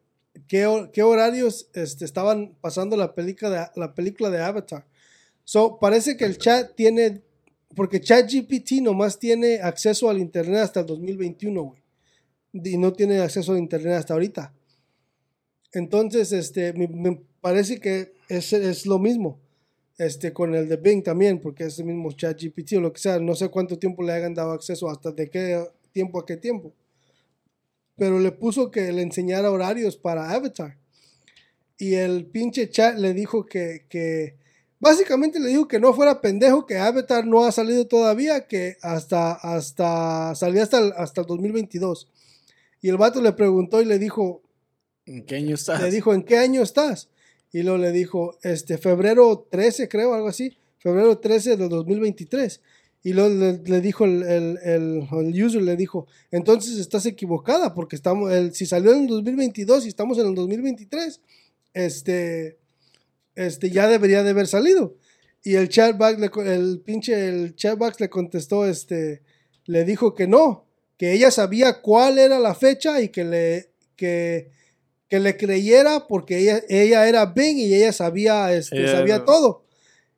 qué, hor- qué horarios este, estaban pasando la película, de, la película de Avatar. So, parece que el chat tiene, porque ChatGPT nomás tiene acceso al internet hasta el 2021, güey. Y no tiene acceso al internet hasta ahorita. Entonces, este, me, me parece que es, es lo mismo. Este, con el de Bing también, porque es el mismo ChatGPT o lo que sea. No sé cuánto tiempo le hayan dado acceso, hasta de qué tiempo a qué tiempo. Pero le puso que le enseñara horarios para Avatar. Y el pinche chat le dijo que, que básicamente le dijo que no fuera pendejo, que Avatar no ha salido todavía, que hasta, hasta, salió hasta el, hasta el 2022. Y el vato le preguntó y le dijo, ¿En qué año estás? le dijo, ¿en qué año estás? Y luego le dijo, este, febrero 13, creo, algo así. Febrero 13 de 2023. Y luego le, le dijo el, el, el- el user, le dijo, entonces estás equivocada, porque estamos, el, si salió en el 2022 y estamos en el 2023, este, este, ya debería de haber salido. Y el chatback, le el pinche, el chatbox le contestó, este, le dijo que no, que ella sabía cuál era la fecha y que le, que, que le creyera porque ella, ella era Bing y ella sabía, este, Ella sabía era- todo.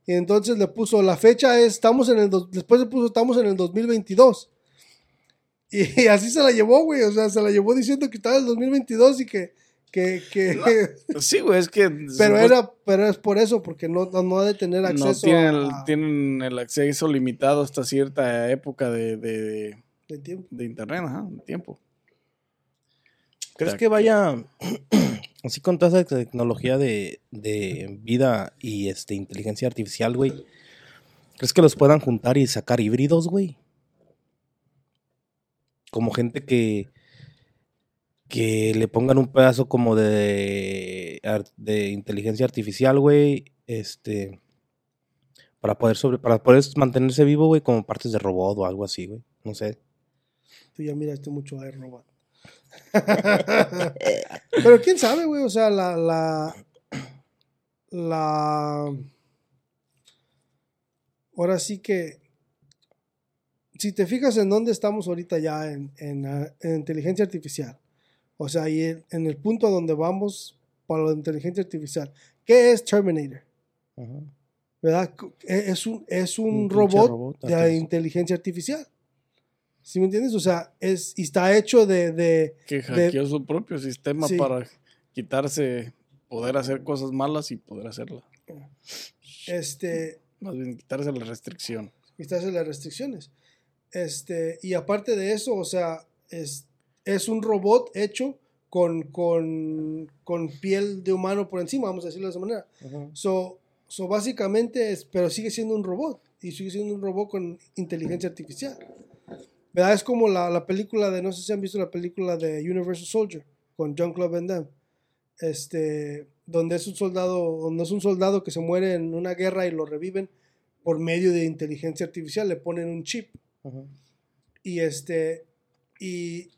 Y entonces le puso, la fecha es, estamos en el, dos- después le puso, estamos en el 2022. Y, así se la llevó, güey, o sea, se la llevó diciendo que estaba en el 2022 y que, que, que Sí, güey, es que. [laughs] pero era, pero es por eso, porque no, no, ha de tener No acceso tienen, a- tienen el acceso limitado hasta cierta época de, de, de tiempo. de internet, ajá, de tiempo. ¿Crees que vaya [clears throat] así con toda esa tecnología de, de vida y este inteligencia artificial, güey? ¿Crees que los puedan juntar y sacar híbridos, güey? Como gente que que le pongan un pedazo como de de inteligencia artificial, güey, este Para poder sobre, para poder mantenerse vivo, güey, como partes de robot o algo así, güey. No sé. Tú ya miraste mucho a Robot. [laughs] Pero quién sabe, güey. O sea, la. La. La. Ahora sí que. Si te fijas en dónde estamos ahorita ya en, en, en inteligencia artificial. O sea, y en, en el punto donde vamos para la inteligencia artificial. ¿Qué es Terminator? Ajá. ¿Verdad? Es un, es un, robot, robot, de inteligencia artificial. ¿Sí me entiendes? O sea, es, y está hecho de, de, Que de- hackeó su propio sistema Sí. para quitarse, poder hacer cosas malas y poder hacerlas. este, Más bien quitarse la restricción. quitarse las restricciones. Este, y aparte de eso, o sea, es, es un robot hecho con, con, con piel de humano por encima, vamos a decirlo de esa manera. So, so básicamente, es, pero sigue siendo un robot y sigue siendo un robot con inteligencia artificial. ¿Verdad? Es como la, la película de, no sé si han visto la película de Universal Soldier con John Claude Van Damme. Este, donde es un soldado, donde es un soldado que se muere en una guerra y lo reviven por medio de inteligencia artificial, le ponen un chip Ajá. y este y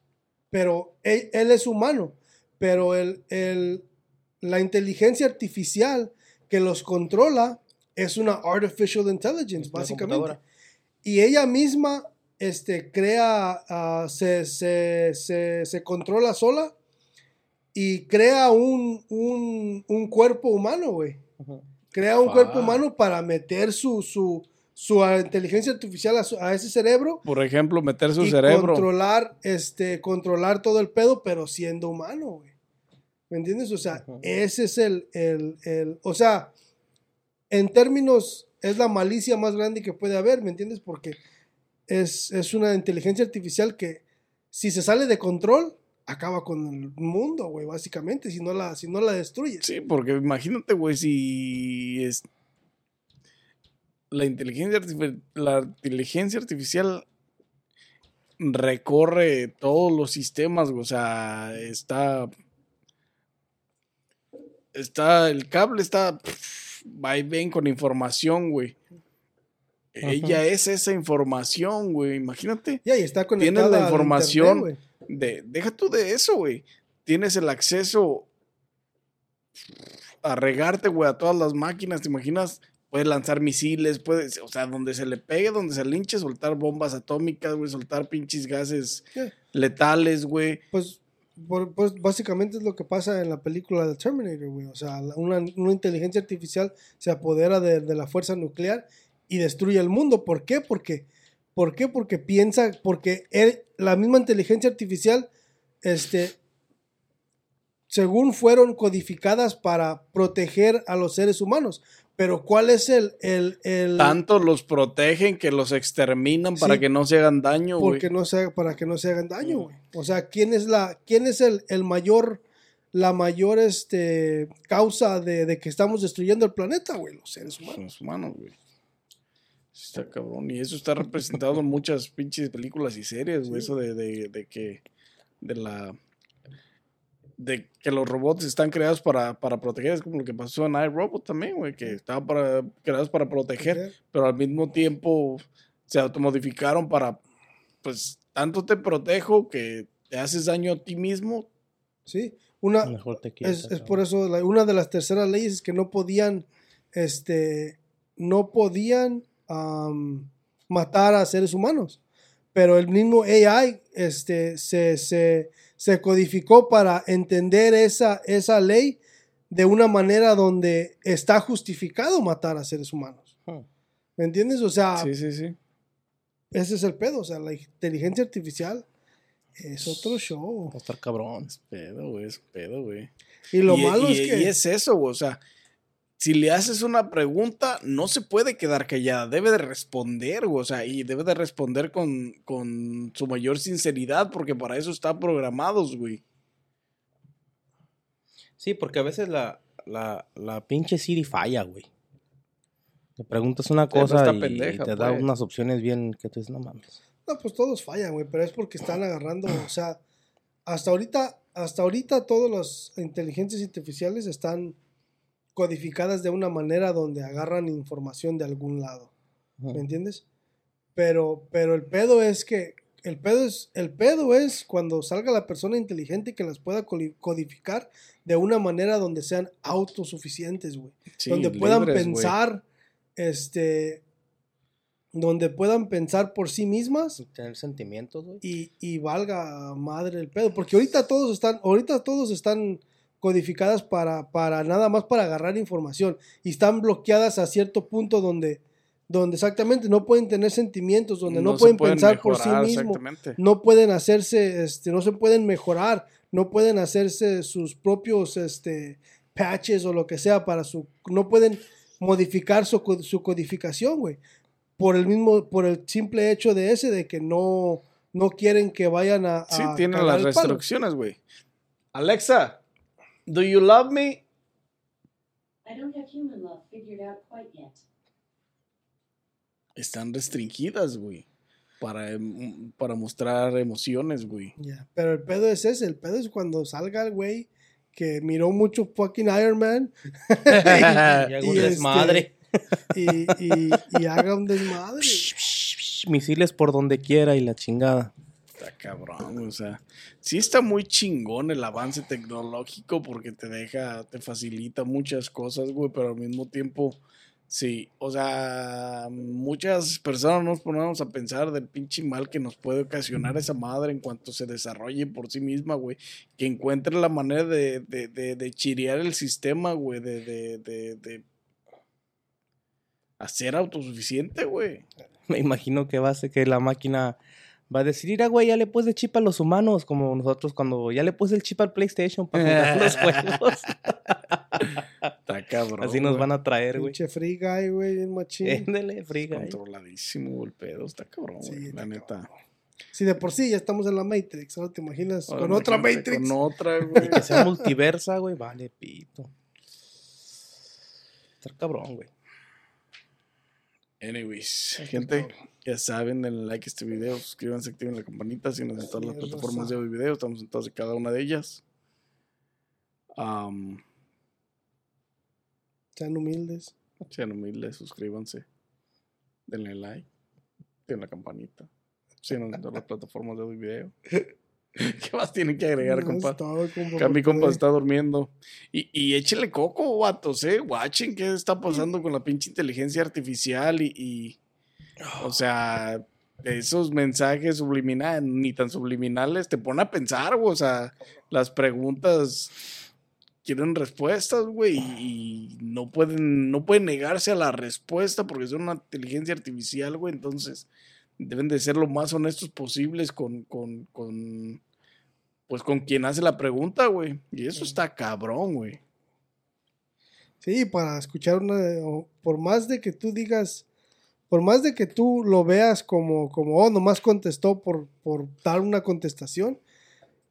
pero él, él es humano pero el, el- la inteligencia artificial que los controla es una artificial intelligence básicamente y ella misma este crea ah, se, se, se, se controla sola y crea un, un, un cuerpo humano güey crea un cuerpo humano para meter su, su, su ah, inteligencia artificial a, su- a ese cerebro Por ejemplo, meter su y cerebro. controlar este controlar todo el pedo pero siendo humano güey ¿me entiendes? o sea Ajá. ese es el, el, el- o sea en términos es la malicia más grande que puede haber ¿me entiendes? porque es, es una inteligencia artificial que si se sale de control acaba con el mundo güey básicamente si no la si no la destruyes Sí, porque imagínate, güey, si es la inteligencia la inteligencia artificial recorre todos los sistemas, güey, o sea, está está el cable está pff, va y ven con información, güey. Ella es esa información, güey, imagínate. Ya, y está Tienes conectada la al información. internet, de, deja tú de eso, güey. Tienes el acceso a regarte, güey, a todas las máquinas, ¿te imaginas? Puedes lanzar misiles, puedes, o sea, donde se le pegue, donde se linche, soltar bombas atómicas, güey, soltar pinches gases letales, güey. Pues, por- pues básicamente es lo que pasa en la película de Terminator, güey. O sea, la- una, una inteligencia artificial se apodera de, de la fuerza nuclear y destruye el mundo. ¿Por qué? Porque, ¿por qué? Porque piensa, porque él- la misma inteligencia artificial, este, según fueron codificadas para proteger a los seres humanos. Pero ¿cuál es el, el, el Tanto los protegen que los exterminan para Sí. que no se hagan daño, porque no se, para que no se hagan daño, güey. O sea, ¿quién es la, quién es el, el mayor, la mayor este, causa de, de que estamos destruyendo el planeta, güey? Los seres humanos. los humanos, güey. Está cabrón. Y eso está representado en muchas pinches películas y series, güey. Eso de, de, de que. De la. De que los robots están creados para, para proteger. Es como lo que pasó en iRobot también, güey. Que estaban para, creados para proteger. Pero al mismo tiempo se automodificaron para. Pues tanto te protejo que te haces daño a ti mismo. Sí. Una, Mejor te es, es por eso, la- una de las terceras leyes es que no podían, este, no podían matar a seres humanos. Pero el mismo AI este, se, se, se codificó para entender esa, esa ley de una manera donde está justificado matar a seres humanos. ¿Me entiendes? O sea, Sí, sí, sí. ese es el pedo. O sea, la inteligencia artificial es otro show. Va a estar cabrón. Es pedo, güey. Es pedo, güey. Y lo y, malo y- es que... y es eso, güey, o sea, si le haces una pregunta, no se puede quedar callada, debe de responder, güey, o sea, y debe de responder con, con su mayor sinceridad, porque para eso está programados, güey. Sí, porque a veces la, la, la pinche Siri falla, güey. Le preguntas una pero cosa y pendeja, te da pues. unas opciones bien que tú dices, no mames. No, pues todos fallan, güey, pero es porque están agarrando, o sea, hasta ahorita, hasta ahorita todas las inteligencias artificiales están codificadas de una manera donde agarran información de algún lado. ¿Me entiendes? Pero, pero el pedo es que el pedo es, el pedo es cuando salga la persona inteligente que las pueda codificar de una manera donde sean autosuficientes, güey. Sí, donde puedan libres, pensar, este, donde puedan pensar por sí mismas Tener sentimientos, güey. y, y valga madre el pedo. Porque ahorita todos están, ahorita todos están codificadas para, para nada más para agarrar información. Y están bloqueadas a cierto punto donde, donde exactamente no pueden tener sentimientos, donde no, pueden pensar por sí mismos. No pueden hacerse, este, no se pueden mejorar, no pueden hacerse sus propios este, patches o lo que sea para su, no pueden modificar su, su codificación, güey. Por el mismo, por el simple hecho de ese, de que no, no quieren que vayan a. Sí, a tienen cagar las restricciones, güey. Alexa, do you love me? I don't have human love figured out quite yet. Están restringidas, güey. Para, em- para mostrar emociones, güey. Ya, Pero el pedo es ese, el pedo es cuando salga el güey que miró mucho fucking Iron Man [laughs] Y y este- desmadre. y, y- y haga un desmadre. Psh, psh, psh, Misiles por donde quiera y la chingada. Está cabrón, o sea. Sí está muy chingón el avance tecnológico porque te deja, te facilita muchas cosas, güey, pero al mismo tiempo, sí, o sea, muchas personas nos ponemos a pensar del pinche mal que nos puede ocasionar esa madre en cuanto se desarrolle por sí misma, güey, que encuentre la manera de, de, de, de chirear el sistema, güey, de, de, de, de hacer autosuficiente, güey. Me imagino que va a ser que la máquina va a decir, mira, güey, ya le puse el chip a los humanos, como nosotros cuando ya le puse el chip al PlayStation para jugar [laughs] los juegos. Está cabrón. Así nos güey. van a traer, güey. Pinche free guy, güey, bien machín. Éndele, friga. ahí. Controladísimo el pedo, está cabrón, Sí, güey, la neta. Si de por sí ya estamos en la Matrix, ahora te imaginas Ahora con otra Matrix. Con otra, [laughs] güey. Que sea multiversa, güey, vale, pito. Está cabrón, güey. Anyways, gente, ya saben, denle like a este video, suscríbanse, activen la campanita, síganos en todas las plataformas de audio y video, estamos en todas y cada una de ellas. Sean humildes. sean humildes, suscríbanse, denle like, activen la campanita, síganos en todas las plataformas de audio y video. [laughs] [laughs] ¿Qué más tienen que agregar, No, compa? todo, compa, Que mi porque- compa está durmiendo. Y, y échele coco, vatos, eh. Watching qué está pasando con la pinche inteligencia artificial y. y- o sea, esos mensajes subliminales, ni tan subliminales, te pone a pensar, güey. O sea, las preguntas quieren respuestas, güey. Y, no pueden, no pueden negarse a la respuesta porque son una inteligencia artificial, güey. Entonces, deben de ser lo más honestos posibles con, con, con pues con quien hace la pregunta, güey. Y eso está cabrón, güey. Sí, para escuchar una, por más de que tú digas, por más de que tú lo veas como, como oh, nomás contestó por, por dar una contestación,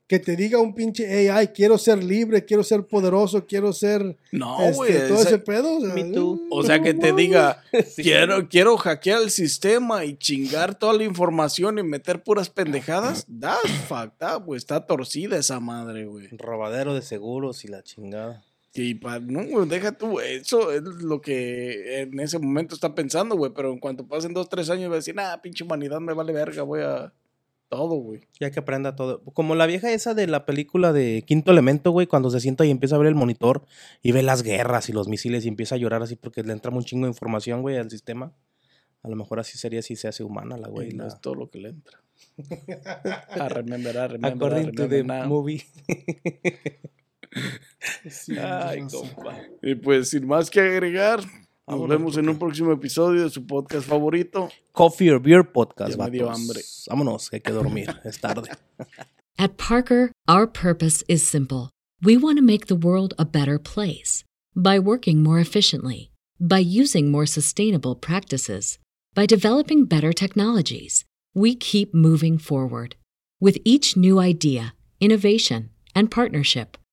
que te diga un pinche AI, quiero ser libre, quiero ser poderoso, quiero ser No, este, güey. todo ese pedo. O sea, Me too. o sea, que te [laughs] diga, Sí. quiero, quiero hackear el sistema y chingar toda la información y meter puras pendejadas. That's fucked up, güey. Está torcida esa madre, güey. Robadero de seguros y la chingada. Y pa, no, güey, deja tú, eso es lo que en ese momento está pensando, güey. Pero en cuanto pasen dos, tres años, va a decir, nah, pinche humanidad me vale verga, voy a todo, güey. Ya que aprenda todo. Como la vieja esa de la película de Quinto Elemento, güey, cuando se sienta y empieza a ver el monitor y ve las guerras y los misiles y empieza a llorar así porque le entra un chingo de información, güey, al sistema. A lo mejor así sería si se hace humana la güey. No la- es todo lo que le entra. a [laughs] remember, a remember, a According to remember the now. movie. [laughs] sí, Ay, compa. Y pues sin más que agregar, nos vemos en un próximo episodio de su podcast favorito. Coffee or Beer Podcast, Ya me dio hambre. Vámonos, hay que dormir. es tarde. [laughs] At Parker, our purpose is simple. We want to make the world a better place by working more efficiently, by using more sustainable practices, by developing better technologies. We keep moving forward. With each new idea, innovation, and partnership,